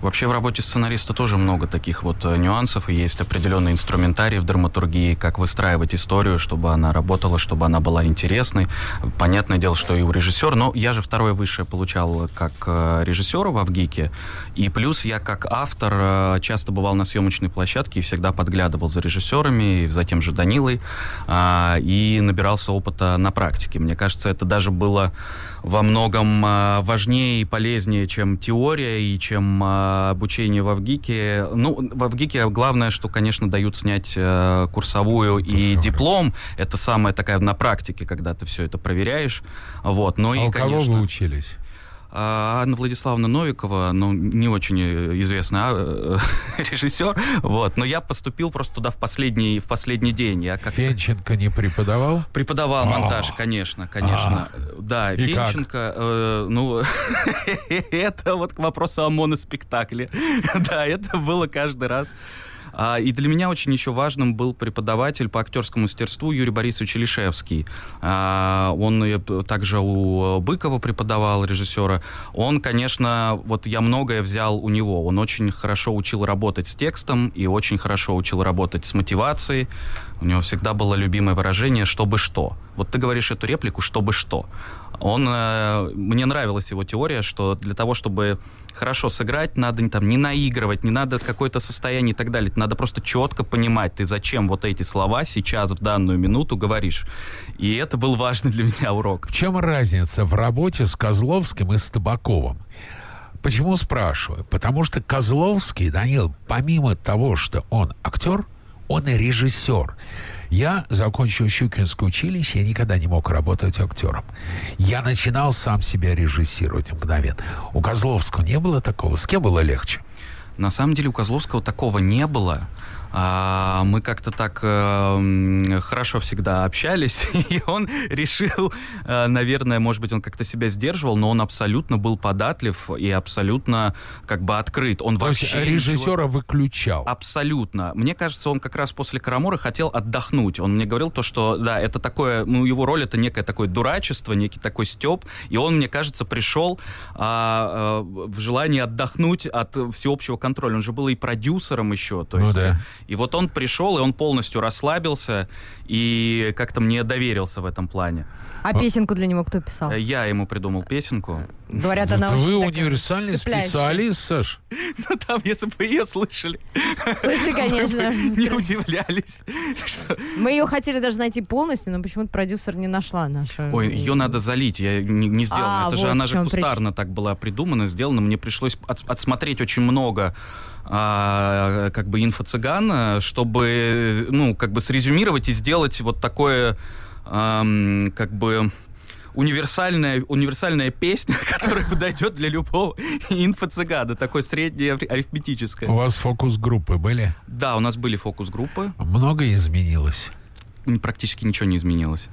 [SPEAKER 4] Вообще в работе сценариста тоже много таких вот э, нюансов, и есть определенный инструментарий в драматургии, как выстраивать историю, чтобы она работала, чтобы она была интересной. Понятное дело, что и у режиссера, но я же второе высшее получал как э, режиссера в Авгике, и плюс я как автор э, часто бывал на съемочной площадке и всегда подглядывал за режиссерами, и за тем же Данилой, а, и набирался опыта на практике. Мне кажется, это даже было во многом а, важнее и полезнее, чем теория и чем а, обучение в Авгике. Ну, в Авгике главное, что, конечно, дают снять э, курсовую и диплом. Это самое такая на практике, когда ты все это проверяешь. Вот. Но
[SPEAKER 2] а
[SPEAKER 4] и,
[SPEAKER 2] у кого
[SPEAKER 4] конечно,
[SPEAKER 2] вы учились?
[SPEAKER 4] А, Анна Владиславовна Новикова, ну, не очень э, известный а, э, режиссер, вот, но я поступил просто туда в последний, в последний день. Я как
[SPEAKER 2] Фенченко не преподавал?
[SPEAKER 4] Преподавал
[SPEAKER 2] А.
[SPEAKER 4] монтаж, конечно, конечно. Да,
[SPEAKER 2] И как?
[SPEAKER 4] Финченко, э, ну, это вот к вопросу о моноспектакле. Да, это было каждый раз. А, И для меня очень еще важным был преподаватель по актерскому мастерству Юрий Борисович Лишевский. А, Он также у Быкова преподавал, режиссера. Он, конечно, вот я многое взял у него. Он очень хорошо учил работать с текстом и очень хорошо учил работать с мотивацией. У него всегда было любимое выражение «чтобы что». Вот ты говоришь эту реплику «чтобы что». Он, э, мне нравилась его теория, что для того, чтобы хорошо сыграть, надо там, не наигрывать, не надо какое-то состояние и так далее. Надо просто четко понимать, ты зачем вот эти слова сейчас, в данную минуту говоришь. И это был важный для меня урок.
[SPEAKER 2] В чем разница в работе с Козловским и с Табаковым? Почему спрашиваю? Потому что Козловский, Данил, помимо того, что он актер, он и режиссер. Я закончил Щукинское училище, я никогда не мог работать актером. Я начинал сам себя режиссировать мгновенно. У Козловского не было такого. С кем было легче?
[SPEAKER 4] На самом деле у Козловского такого не было. А, мы как-то так э, хорошо всегда общались, и он решил, э, наверное, может быть, он как-то себя сдерживал, но он абсолютно был податлив и абсолютно как бы открыт. Он
[SPEAKER 2] То есть
[SPEAKER 4] вообще ничего-
[SPEAKER 2] режиссера выключал.
[SPEAKER 4] Абсолютно. Мне кажется, он как раз после Карамура хотел отдохнуть. Он мне говорил то, что, да, это такое, ну, его роль это некое такое дурачество, некий такой степ, и он, мне кажется, пришел а, а, в желание отдохнуть от всеобщего контроля. Он же был и продюсером еще, то
[SPEAKER 2] Ну
[SPEAKER 4] есть.
[SPEAKER 2] да.
[SPEAKER 4] И вот он пришел, и он полностью расслабился и как-то мне доверился в этом плане.
[SPEAKER 3] А песенку для него кто писал?
[SPEAKER 4] Я ему придумал песенку.
[SPEAKER 3] Говорят, она
[SPEAKER 2] вы
[SPEAKER 3] очень такая
[SPEAKER 2] универсальный
[SPEAKER 3] цепляющая.
[SPEAKER 2] специалист, Саш.
[SPEAKER 4] Ну, там, если бы ее слышали,
[SPEAKER 3] Слыши, конечно.
[SPEAKER 4] не удивлялись.
[SPEAKER 3] Мы ее хотели даже найти полностью, но почему-то продюсер не нашла нашу.
[SPEAKER 4] Ой, ее надо залить, я не, не сделал.
[SPEAKER 3] А,
[SPEAKER 4] Это же она же кустарно так была придумана, сделана. Мне пришлось от- отсмотреть очень много а, как бы инфо-цыган, а, чтобы, ну, как бы срезюмировать и сделать вот такое, ам, как бы универсальная, универсальная песня, которая подойдет для любого инфо-цыгана, такой среднее арифметическое.
[SPEAKER 2] У вас фокус-группы были?
[SPEAKER 4] Да, у нас были фокус-группы,
[SPEAKER 2] Много изменилось?
[SPEAKER 4] практически ничего не изменилось.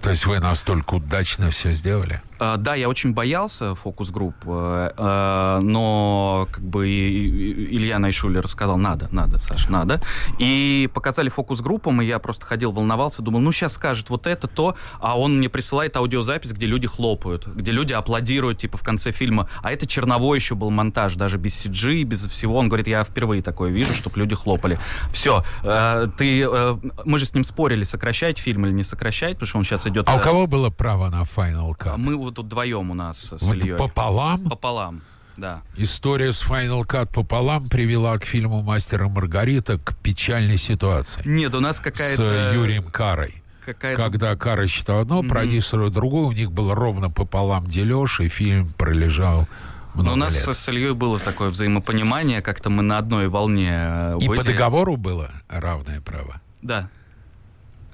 [SPEAKER 2] То есть вы настолько удачно все сделали?
[SPEAKER 4] А, Да, я очень боялся фокус-групп, э, э, но как бы Илья Найшулер сказал, надо, надо, Саш, надо. И показали фокус-группам, и я просто ходил, волновался, думал, ну сейчас скажет вот это, то, а он мне присылает аудиозапись, где люди хлопают, где люди аплодируют, типа, в конце фильма. А это черновой еще был монтаж, даже без CG, без всего. Он говорит, я впервые такое вижу, чтобы люди хлопали. Все, ты, э, мы же с ним спорили, сокращать фильм или не сокращать, потому что он сейчас идет...
[SPEAKER 2] А у
[SPEAKER 4] э,
[SPEAKER 2] кого было право на Final Cut?
[SPEAKER 4] мы вот тут вдвоем у нас с
[SPEAKER 2] Вот
[SPEAKER 4] Ильей.
[SPEAKER 2] пополам?
[SPEAKER 4] Пополам. Да.
[SPEAKER 2] История с Final Cut пополам привела к фильму «Мастера Маргарита» к печальной ситуации.
[SPEAKER 4] Нет, у нас
[SPEAKER 2] С
[SPEAKER 4] какая-то...
[SPEAKER 2] э, Юрием Карой.
[SPEAKER 4] Какая-то...
[SPEAKER 2] Когда Кара считал одно,
[SPEAKER 4] Мгм.
[SPEAKER 2] продюсеру другое, у них был ровно пополам дележ, и фильм пролежал много
[SPEAKER 4] Но у нас
[SPEAKER 2] лет.
[SPEAKER 4] с Ильей было такое взаимопонимание, как-то мы на одной волне э,
[SPEAKER 2] И
[SPEAKER 4] были.
[SPEAKER 2] по договору было равное право.
[SPEAKER 4] Да.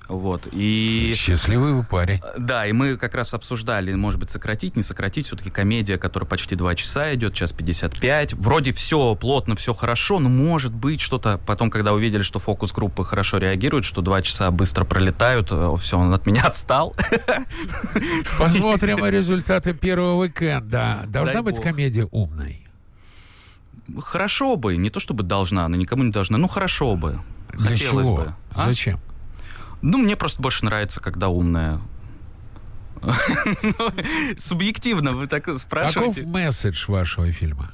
[SPEAKER 4] Вот. И...
[SPEAKER 2] Счастливый вы парень.
[SPEAKER 4] Да, и мы как раз обсуждали, может быть, сократить, не сократить. Все-таки комедия, которая почти два часа идет, час 55. Вроде все плотно, все хорошо, но может быть что-то... Потом, когда увидели, что фокус-группы хорошо реагируют, что два часа быстро пролетают, все, он от меня отстал.
[SPEAKER 2] Посмотрим результаты первого уикенда. Должна
[SPEAKER 4] Дай
[SPEAKER 2] быть
[SPEAKER 4] бог.
[SPEAKER 2] комедия умной.
[SPEAKER 4] Хорошо бы, не то чтобы должна, она никому не должна, ну хорошо бы.
[SPEAKER 2] Для
[SPEAKER 4] Хотелось
[SPEAKER 2] чего?
[SPEAKER 4] бы. А?
[SPEAKER 2] Зачем?
[SPEAKER 4] Ну, мне просто больше нравится, когда умная. Ну, Субъективно, вы так
[SPEAKER 2] Каков
[SPEAKER 4] спрашиваете.
[SPEAKER 2] месседж вашего фильма?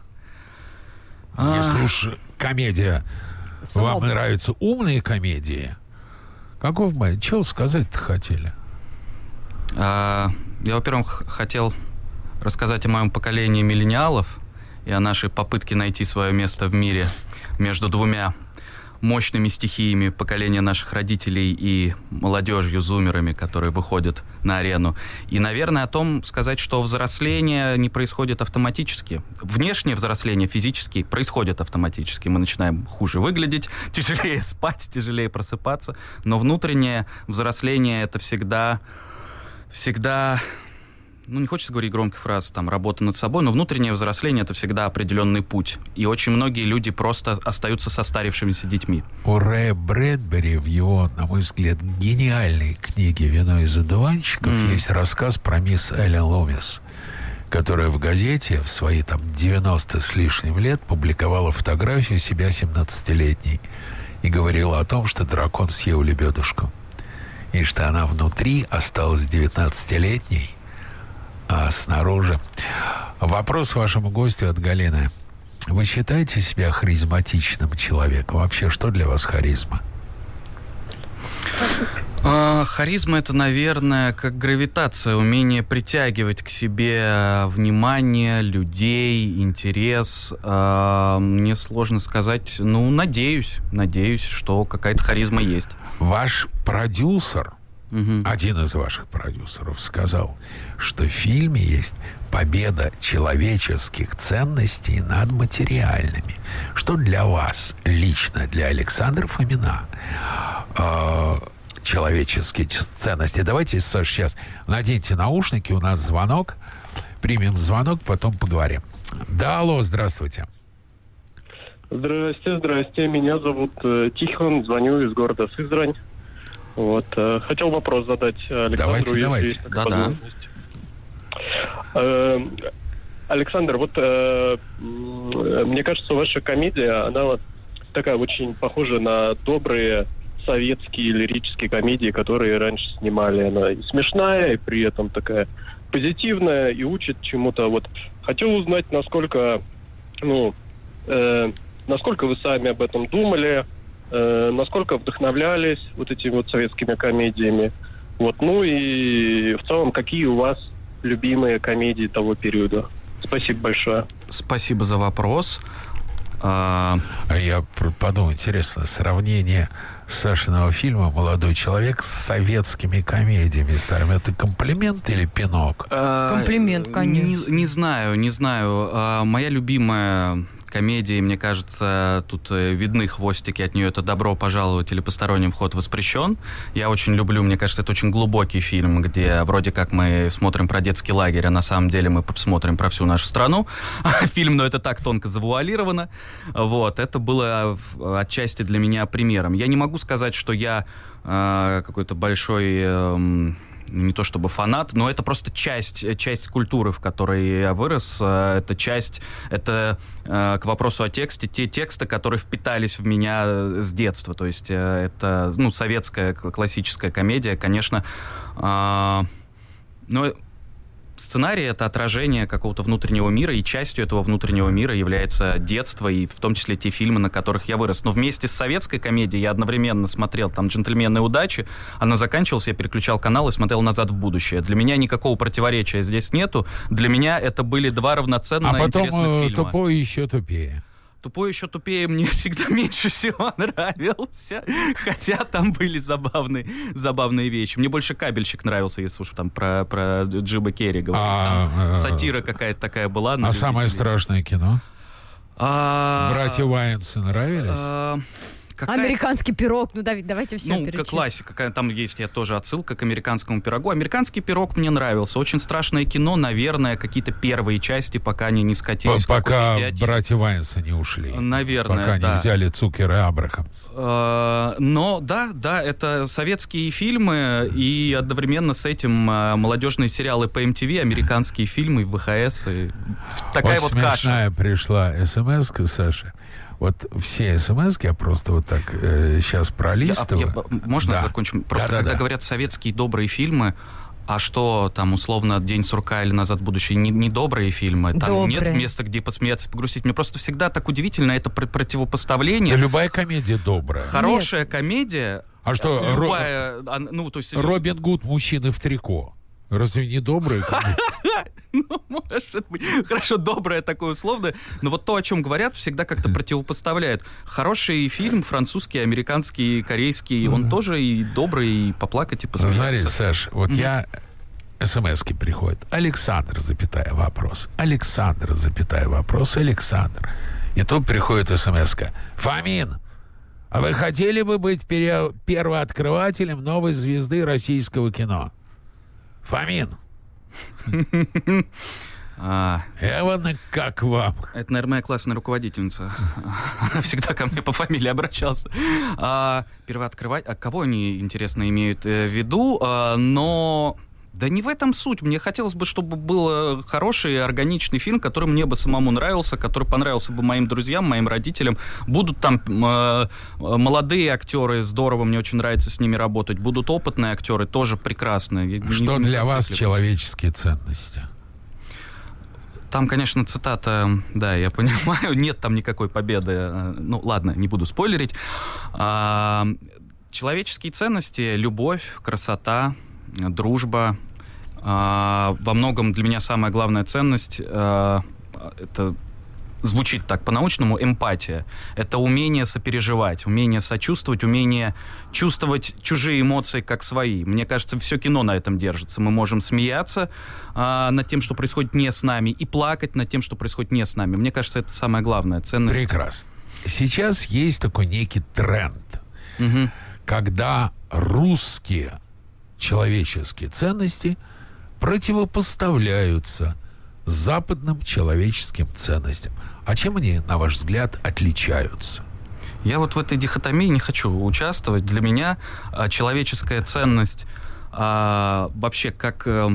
[SPEAKER 4] А.
[SPEAKER 2] Если уж комедия... Вам нравятся умные комедии? Каков месседж? Чего сказать-то хотели?
[SPEAKER 4] А, Я, во-первых, хотел рассказать о моем поколении миллениалов и о нашей попытке найти свое место в мире между двумя мощными стихиями поколения наших родителей и молодежью, зумерами, которые выходят на арену. И, наверное, о том сказать, что взросление не происходит автоматически. Внешнее взросление физически происходит автоматически. Мы начинаем хуже выглядеть, тяжелее спать, тяжелее просыпаться. Но внутреннее взросление — это всегда всегда, ну, не хочется говорить громких фраз, там, работа над собой, но внутреннее взросление — это всегда определенный путь. И очень многие люди просто остаются состарившимися детьми.
[SPEAKER 2] У Рэя Брэдбери в его, на мой взгляд, гениальной книге «Вино из одуванчиков»
[SPEAKER 4] Мгм.
[SPEAKER 2] есть рассказ про мисс Эллен Ломис, которая в газете в свои там 90 с лишним лет публиковала фотографию себя 17-летней и говорила о том, что дракон съел лебедушку. И что она внутри осталась 19-летней, а снаружи... Вопрос вашему гостю от Галины. Вы считаете себя харизматичным человеком? Вообще, что для вас харизма?
[SPEAKER 4] А, харизма — это, наверное, как гравитация, умение притягивать к себе внимание людей, интерес. А, мне сложно сказать, ну, надеюсь, надеюсь, что какая-то харизма есть.
[SPEAKER 2] Ваш продюсер,
[SPEAKER 4] Мгм.
[SPEAKER 2] один из ваших продюсеров, сказал, что в фильме есть победа человеческих ценностей над материальными. Что для вас, лично для Александра Фомина, э, человеческие ценности? Давайте, Саш, сейчас наденьте наушники, у нас звонок. Примем звонок, потом поговорим. Да, алло, здравствуйте.
[SPEAKER 5] Здрасте, здрасте. Меня зовут э, Тихон, звоню из города Сызрань. Вот, э, хотел вопрос задать Александру.
[SPEAKER 2] Давайте,
[SPEAKER 5] если
[SPEAKER 2] давайте.
[SPEAKER 4] Да-да.
[SPEAKER 5] возможность. Э, Александр, вот э, мне кажется, ваша комедия, она вот такая очень похожа на добрые советские лирические комедии, которые раньше снимали. Она и смешная, и при этом такая позитивная, и учит чему-то. Вот хотел узнать, насколько, ну, э, насколько вы сами об этом думали, э, насколько вдохновлялись вот этими вот советскими комедиями. Вот, ну и в целом, какие у вас любимые комедии того периода? Спасибо большое.
[SPEAKER 4] Спасибо за вопрос. А,
[SPEAKER 2] А я подумал, интересно, сравнение Сашиного фильма «Молодой человек» с советскими комедиями старыми. Это комплимент или пинок?
[SPEAKER 4] а,
[SPEAKER 3] Комплимент, конечно.
[SPEAKER 4] Не, не знаю, не знаю. А, моя любимая комедия, и мне кажется, тут э, видны хвостики от нее, это «Добро пожаловать» или «Посторонним вход воспрещен». Я очень люблю, мне кажется, это очень глубокий фильм, где вроде как мы смотрим про детский лагерь, а на самом деле мы посмотрим про всю нашу страну. Фильм, но это так тонко завуалировано. Вот, это было отчасти для меня примером. Я не могу сказать, что я э, какой-то большой... эм, не то чтобы фанат, но это просто часть, часть культуры, в которой я вырос. Э, Это часть, это э, к вопросу о тексте, те тексты, которые впитались в меня э, с детства. То есть э, это, ну, советская классическая комедия, конечно. э, но сценарий — это отражение какого-то внутреннего мира, и частью этого внутреннего мира является детство, и в том числе те фильмы, на которых я вырос. Но вместе с советской комедией я одновременно смотрел там «Джентльмены удачи», она заканчивалась, я переключал канал и смотрел «Назад в будущее». Для меня никакого противоречия здесь нету. Для меня это были два равноценно
[SPEAKER 2] а потом
[SPEAKER 4] интересных
[SPEAKER 2] э,
[SPEAKER 4] фильма.
[SPEAKER 2] тупой еще тупее.
[SPEAKER 4] Тупой еще тупее мне всегда меньше всего нравился. Хотя там были забавные, забавные вещи. Мне больше кабельщик нравился, если уж там про, про Джиба Керри говорить.
[SPEAKER 2] А,
[SPEAKER 4] Там
[SPEAKER 2] э,
[SPEAKER 4] сатира какая-то такая была.
[SPEAKER 2] А самое страшное кино?
[SPEAKER 4] А,
[SPEAKER 2] Братья Вайнсы нравились?
[SPEAKER 4] а, какая-
[SPEAKER 3] Американский пирог. Ну, Давид, давайте все
[SPEAKER 4] Ну, как классика, там есть я тоже отсылка к американскому пирогу. Американский пирог мне нравился. Очень страшное кино, наверное, какие-то первые части, пока они не скатились. в
[SPEAKER 2] Пока братья Вайнсы не ушли.
[SPEAKER 4] Наверное,
[SPEAKER 2] Пока
[SPEAKER 4] да.
[SPEAKER 2] не взяли Цукер и Абрахамс.
[SPEAKER 4] Э, Но да, да, это советские фильмы и одновременно с этим э, молодежные сериалы по MTV, американские фильмы, ВХС. и такая вот,
[SPEAKER 2] вот
[SPEAKER 4] каша.
[SPEAKER 2] смешная пришла смс Саша. Вот все смс я просто вот так сейчас
[SPEAKER 4] Я- а,
[SPEAKER 2] пролистываю.
[SPEAKER 4] я- можно
[SPEAKER 2] Да.
[SPEAKER 4] закончим? Просто
[SPEAKER 2] Да-да-да.
[SPEAKER 4] когда говорят советские добрые фильмы, а что там условно «День сурка» или «Назад в будущее» не, не добрые фильмы? Там нет
[SPEAKER 3] Добрые.
[SPEAKER 4] места, где посмеяться, погрустить. Мне просто всегда так удивительно это пр- противопоставление.
[SPEAKER 2] Да любая комедия добрая.
[SPEAKER 4] Хорошая комедия,
[SPEAKER 2] А что, Ро-
[SPEAKER 4] любая, а, ну, то есть...
[SPEAKER 2] Робин Гуд мужчины в трико. Разве не добрые комедии?
[SPEAKER 4] Ну, может быть. Хорошо, доброе такое условное. Но вот то, о чем говорят, всегда как-то противопоставляют. Хороший фильм, французский, американский, корейский, он тоже и добрый, и поплакать, и
[SPEAKER 2] Смотри,
[SPEAKER 4] посмеяться.
[SPEAKER 2] Саш, вот я смс-ки приходят. Александр, запятая вопрос. Александр, запятая вопрос. Александр. И тут приходит смс -ка. Фомин, а вы хотели бы быть пере- первооткрывателем новой звезды российского кино? Фомин,
[SPEAKER 4] А,
[SPEAKER 2] я вот на- как вам?
[SPEAKER 4] это, наверное, моя классная руководительница. Она всегда ко мне по фамилии обращалась. А, первооткрывать... А кого они, интересно, имеют э, в виду? А, но... Да не в этом суть. Мне хотелось бы, чтобы был э, хороший, органичный фильм, который мне бы самому нравился, который понравился бы моим друзьям, моим родителям. Будут там э, молодые актеры, здорово, мне очень нравится с ними работать. Будут опытные актеры, тоже прекрасно. Не-
[SPEAKER 2] Что
[SPEAKER 4] не
[SPEAKER 2] для вас человеческие ценности?
[SPEAKER 4] Там, конечно, цитата, да, я понимаю, нет там никакой победы. э, Ну, ладно, не буду спойлерить. А, человеческие ценности, любовь, красота, дружба. А, во многом для меня самая главная ценность э, это звучит так по-научному, эмпатия. Это умение сопереживать, умение сочувствовать, умение чувствовать чужие эмоции как свои. Мне кажется, все кино на этом держится. Мы можем смеяться а, над тем, что происходит не с нами, и плакать над тем, что происходит не с нами. Мне кажется, это самая главная ценность.
[SPEAKER 2] Прекрасно. Сейчас есть такой некий тренд,
[SPEAKER 4] Мгм.
[SPEAKER 2] когда русские человеческие ценности противопоставляются западным человеческим ценностям. А чем они, на ваш взгляд, отличаются?
[SPEAKER 4] Я вот в этой дихотомии не хочу участвовать. Для меня а, человеческая ценность а, вообще как, э,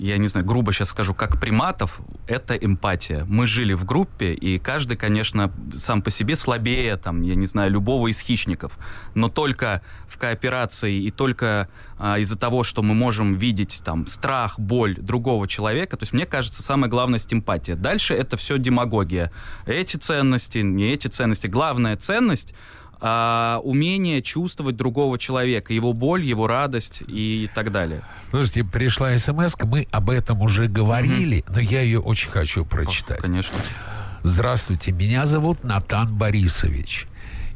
[SPEAKER 4] я не знаю, грубо сейчас скажу, как приматов, это эмпатия. Мы жили в группе, и каждый, конечно, сам по себе слабее, там, я не знаю, любого из хищников. Но только в кооперации и только а, из-за того, что мы можем видеть там страх, боль другого человека, то есть мне кажется, самое главное эмпатия. Дальше это все демагогия. Эти ценности, не эти ценности. Главная ценность а, умение чувствовать другого человека, его боль, его радость и так далее.
[SPEAKER 2] Слушайте, пришла смс мы об этом уже говорили, но я ее очень хочу прочитать.
[SPEAKER 4] Конечно.
[SPEAKER 2] Здравствуйте, меня зовут Натан Борисович.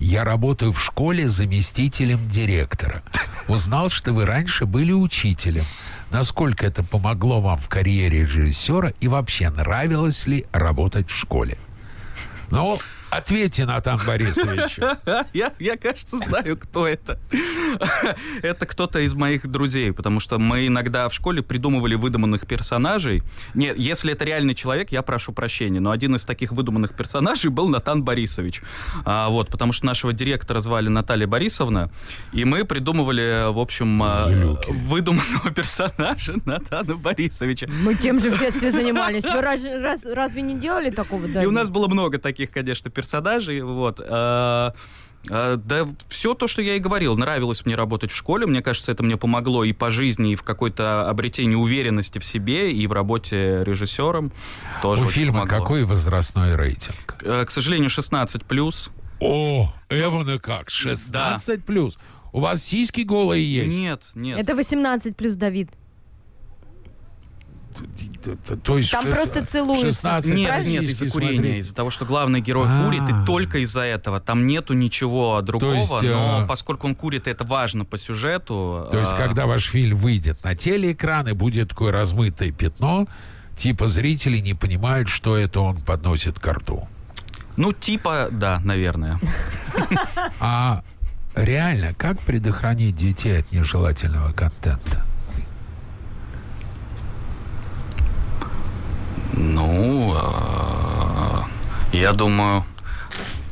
[SPEAKER 2] Я работаю в школе заместителем директора. Узнал, что вы раньше были учителем. Насколько это помогло вам в карьере режиссера и вообще нравилось ли работать в школе? Ну, ответьте, Натан Борисович.
[SPEAKER 4] Я, я, кажется, знаю, кто это. Это кто-то из моих друзей, потому что мы иногда в школе придумывали выдуманных персонажей. Нет, если это реальный человек, я прошу прощения, но один из таких выдуманных персонажей был Натан Борисович. А, вот, потому что нашего директора звали Наталья Борисовна, и мы придумывали, в общем, а,
[SPEAKER 2] Злюки.
[SPEAKER 4] выдуманного персонажа Натана Борисовича.
[SPEAKER 3] Мы тем же в детстве занимались. Вы раз- раз- разве не делали такого?
[SPEAKER 4] И
[SPEAKER 3] Давид?
[SPEAKER 4] у нас было много таких, конечно, персонажей. Вот. А, А, да, все то, что я и говорил. Нравилось мне работать в школе. Мне кажется, это мне помогло и по жизни, и в какой-то обретении уверенности в себе, и в работе режиссером. Тоже
[SPEAKER 2] У фильма
[SPEAKER 4] помогло.
[SPEAKER 2] какой возрастной рейтинг?
[SPEAKER 4] Э, К сожалению, 16 плюс.
[SPEAKER 2] О, Эвана как? 16 плюс. У вас сиськи голые есть?
[SPEAKER 4] Нет, нет.
[SPEAKER 3] Это 18 плюс Давид.
[SPEAKER 2] То есть
[SPEAKER 3] Там
[SPEAKER 2] шест-
[SPEAKER 3] просто целуются.
[SPEAKER 2] 16
[SPEAKER 4] Нет, нет, из-за курения, из-за того, что главный герой
[SPEAKER 2] А.
[SPEAKER 4] курит, и только из-за этого. Там нету ничего другого,
[SPEAKER 2] есть,
[SPEAKER 4] но
[SPEAKER 2] э,
[SPEAKER 4] поскольку он курит, и это важно по сюжету.
[SPEAKER 2] То есть,
[SPEAKER 4] а,
[SPEAKER 2] когда ваш фильм выйдет на телеэкран и будет такое размытое пятно, типа зрители не понимают, что это он подносит к рту.
[SPEAKER 4] Ну, типа, да, наверное.
[SPEAKER 2] А реально, как предохранить детей от нежелательного контента?
[SPEAKER 4] Ну, а, я думаю,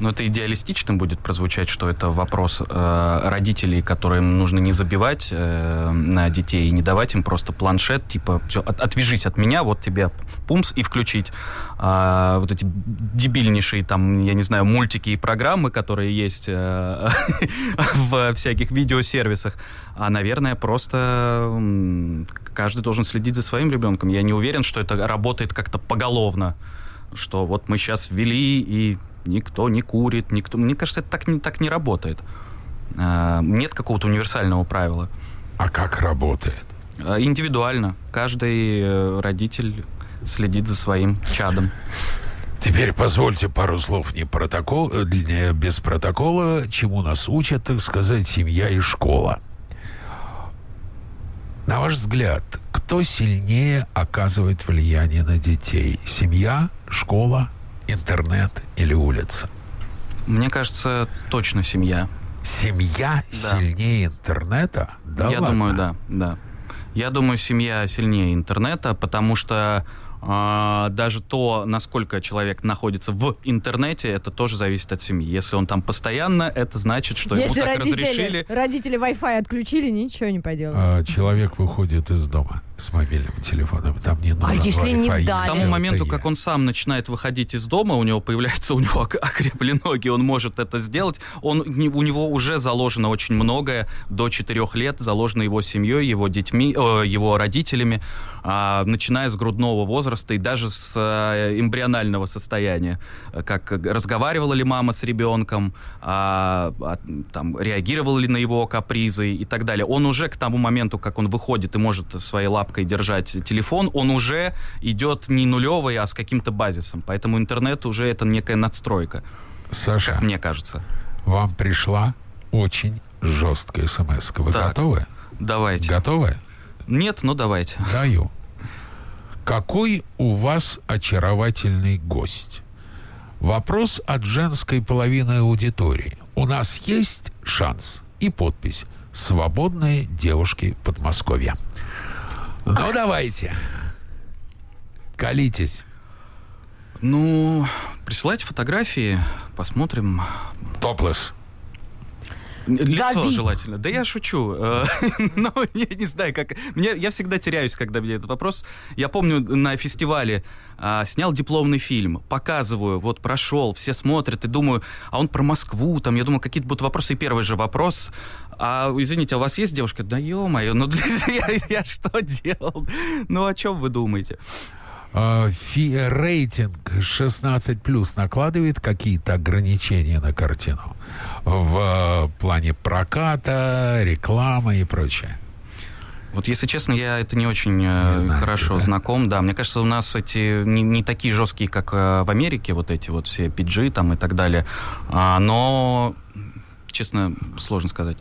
[SPEAKER 4] ну это идеалистично будет прозвучать, что это вопрос э, родителей, которым нужно не забивать э, на детей и не давать им просто планшет, типа, все, отвяжись от меня, вот тебе пумс и включить. А, вот эти дебильнейшие там, я не знаю, мультики и программы, которые есть э, в всяких видеосервисах. А, наверное, просто каждый должен следить за своим ребенком. Я не уверен, что это работает как-то поголовно, что вот мы сейчас ввели и никто не курит, никто. Мне кажется, это так не так не работает. А, Нет какого-то универсального правила.
[SPEAKER 2] А как работает?
[SPEAKER 4] А, Индивидуально. Каждый э, родитель следит за своим чадом.
[SPEAKER 2] Теперь позвольте пару слов не протокол, э, не без протокола, чему нас учат, так сказать, семья и школа. На ваш взгляд, кто сильнее оказывает влияние на детей? Семья, школа, интернет или улица?
[SPEAKER 4] Мне кажется, точно семья.
[SPEAKER 2] Семья
[SPEAKER 4] Да.
[SPEAKER 2] сильнее интернета? Да
[SPEAKER 4] Я
[SPEAKER 2] ладно?
[SPEAKER 4] думаю, да, да. Я думаю, семья сильнее интернета, потому что а, даже то, насколько человек находится в интернете, это тоже зависит от семьи. Если он там постоянно, это значит, что
[SPEAKER 3] Если
[SPEAKER 4] ему так
[SPEAKER 3] родители,
[SPEAKER 4] разрешили.
[SPEAKER 3] родители Wi-Fi отключили, ничего не поделаешь.
[SPEAKER 2] А, человек выходит из дома с мобильным телефоном, там не нужен
[SPEAKER 3] если не дали?
[SPEAKER 4] К тому моменту, как он сам начинает выходить из дома, у него появляется, у него ок- окрепли ноги, он может это сделать. Он, у него уже заложено очень многое. До четырех лет заложено его семьей, его детьми, э, его родителями, а, начиная с грудного возраста и даже с э, эмбрионального состояния. Как разговаривала ли мама с ребенком, а, а, там, реагировала ли на его капризы и так далее. Он уже к тому моменту, как он выходит и может своей лапкой держать телефон, он уже идет не нулевый, а с каким-то базисом. Поэтому интернет уже это некая надстройка,
[SPEAKER 2] Саша,
[SPEAKER 4] как мне кажется.
[SPEAKER 2] вам пришла очень жесткая смс. Вы
[SPEAKER 4] Так.
[SPEAKER 2] готовы?
[SPEAKER 4] Давайте.
[SPEAKER 2] Готовы?
[SPEAKER 4] Нет, ну давайте.
[SPEAKER 2] Даю. Какой у вас очаровательный гость? Вопрос от женской половины аудитории. У нас есть шанс и подпись «Свободные девушки Подмосковья». Ну, давайте. Колитесь.
[SPEAKER 4] Ну, присылайте фотографии, посмотрим.
[SPEAKER 2] Топлес.
[SPEAKER 4] Лицо
[SPEAKER 3] Давид.
[SPEAKER 4] желательно. Да я шучу. Э, Но я не знаю, как... Мне, я всегда теряюсь, когда мне этот вопрос... Я помню, на фестивале а, снял дипломный фильм, показываю, вот прошел, все смотрят, и думаю, а он про Москву, там, я думаю, какие-то будут вопросы. И первый же вопрос, а, извините, а у вас есть девушка? Да ё-моё, ну я, я что делал? Ну о чем вы думаете?
[SPEAKER 2] А, фи- рейтинг 16 плюс накладывает какие-то ограничения на картину в э, плане проката, рекламы и прочее.
[SPEAKER 4] Вот, если честно, я это не очень э,
[SPEAKER 2] Не знаете,
[SPEAKER 4] хорошо
[SPEAKER 2] да?
[SPEAKER 4] знаком. Да, мне кажется, у нас эти не, не такие жесткие, как э, в Америке, вот эти вот все PG там и так далее. А, но, честно, сложно сказать.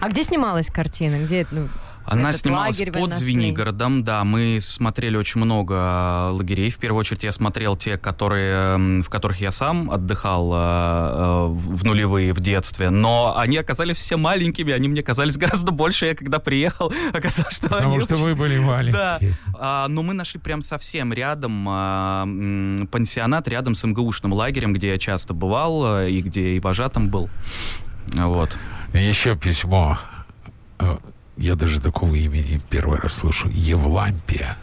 [SPEAKER 3] А где снималась картина? Где ну,
[SPEAKER 4] Она
[SPEAKER 3] этот
[SPEAKER 4] снималась под? Звенигородом, да. Мы смотрели очень много э, лагерей. В первую очередь я смотрел те, которые, м, в которых я сам отдыхал э, э, в нулевые в детстве. Но они оказались все маленькими, они мне казались гораздо больше. Я когда приехал, оказалось, что
[SPEAKER 2] Потому
[SPEAKER 4] они
[SPEAKER 2] что
[SPEAKER 4] очень-
[SPEAKER 2] вы были маленькие.
[SPEAKER 4] да, а, но мы нашли прям совсем рядом а, м, пансионат рядом с МГУшным лагерем, где я часто бывал а, и где и вожатым был. Вот.
[SPEAKER 2] Еще письмо. Э, Я даже такого имени первый раз слышу. Евлампия.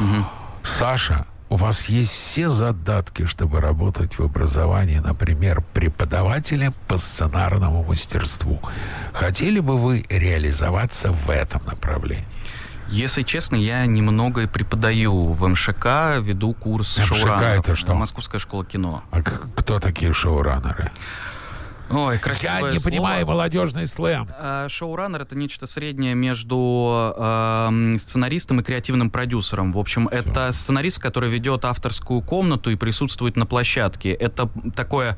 [SPEAKER 4] Мгм.
[SPEAKER 2] Саша, у вас есть все задатки, чтобы работать в образовании, например, преподавателем по сценарному мастерству. Хотели бы вы реализоваться в этом направлении?
[SPEAKER 4] Если честно, я немного преподаю в МШК, веду курс
[SPEAKER 2] МШК
[SPEAKER 4] шоураннеров.
[SPEAKER 2] это что?
[SPEAKER 4] Московская школа кино.
[SPEAKER 2] А кто такие шоураннеры?
[SPEAKER 4] Ой, красивое
[SPEAKER 2] Я не
[SPEAKER 4] слово.
[SPEAKER 2] понимаю молодежный сленг.
[SPEAKER 4] А, Шоураннер это нечто среднее между эм, сценаристом и креативным продюсером. В общем, это сценарист, который ведет авторскую комнату и присутствует на площадке. Это такое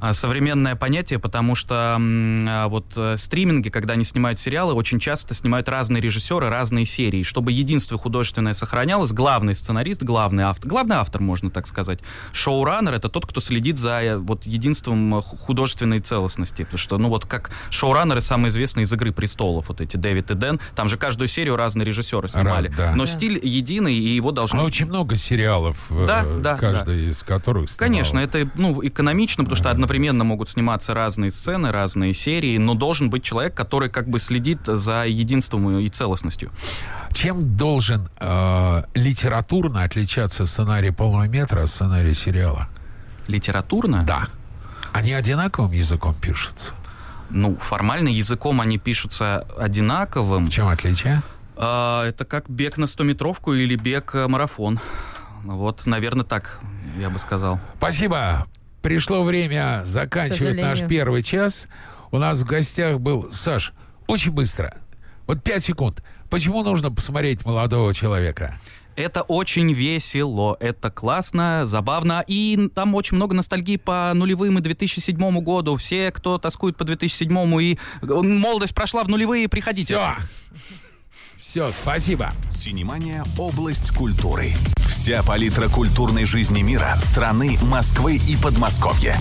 [SPEAKER 4] а, современное понятие, потому что а, вот э, стриминги, когда они снимают сериалы, очень часто снимают разные режиссеры, разные серии. Чтобы единство художественное сохранялось, главный сценарист, главный автор, главный автор, можно так сказать. Шоураннер это тот, кто следит за э, вот единством э, ху- художественной целостности. Потому что, ну вот как шоураннеры самые известные из «Игры престолов», вот эти Дэвид и Дэн, там же каждую серию разные режиссеры снимали.
[SPEAKER 2] да.
[SPEAKER 4] Но
[SPEAKER 3] Да.
[SPEAKER 4] стиль единый, и его должны...
[SPEAKER 2] А очень много сериалов, э,
[SPEAKER 4] Да, да,
[SPEAKER 2] каждый из которых снимал.
[SPEAKER 4] Конечно, это ну, экономично, потому что одновременно могут сниматься разные сцены, разные серии, но должен быть человек, который как бы следит за единством и целостностью.
[SPEAKER 2] Чем должен э, литературно отличаться сценарий полного метра от сценария сериала?
[SPEAKER 4] Литературно?
[SPEAKER 2] Да. Они одинаковым языком пишутся.
[SPEAKER 4] Ну, формально языком они пишутся одинаковым.
[SPEAKER 2] В чем отличие?
[SPEAKER 4] А, это как бег на 100-метровку или бег-марафон. Вот, наверное, так я бы сказал.
[SPEAKER 2] Спасибо. Пришло время заканчивать наш первый час. У нас в гостях был Саш. Очень быстро. Вот пять секунд. Почему нужно посмотреть молодого человека?
[SPEAKER 4] Это очень весело, это классно, забавно, и там очень много ностальгии по нулевым и 2007 году. Все, кто тоскует по 2007 и молодость прошла в нулевые, приходите.
[SPEAKER 2] Все. Все, спасибо.
[SPEAKER 1] Синемания – область культуры. Вся палитра культурной жизни мира, страны, Москвы и Подмосковья.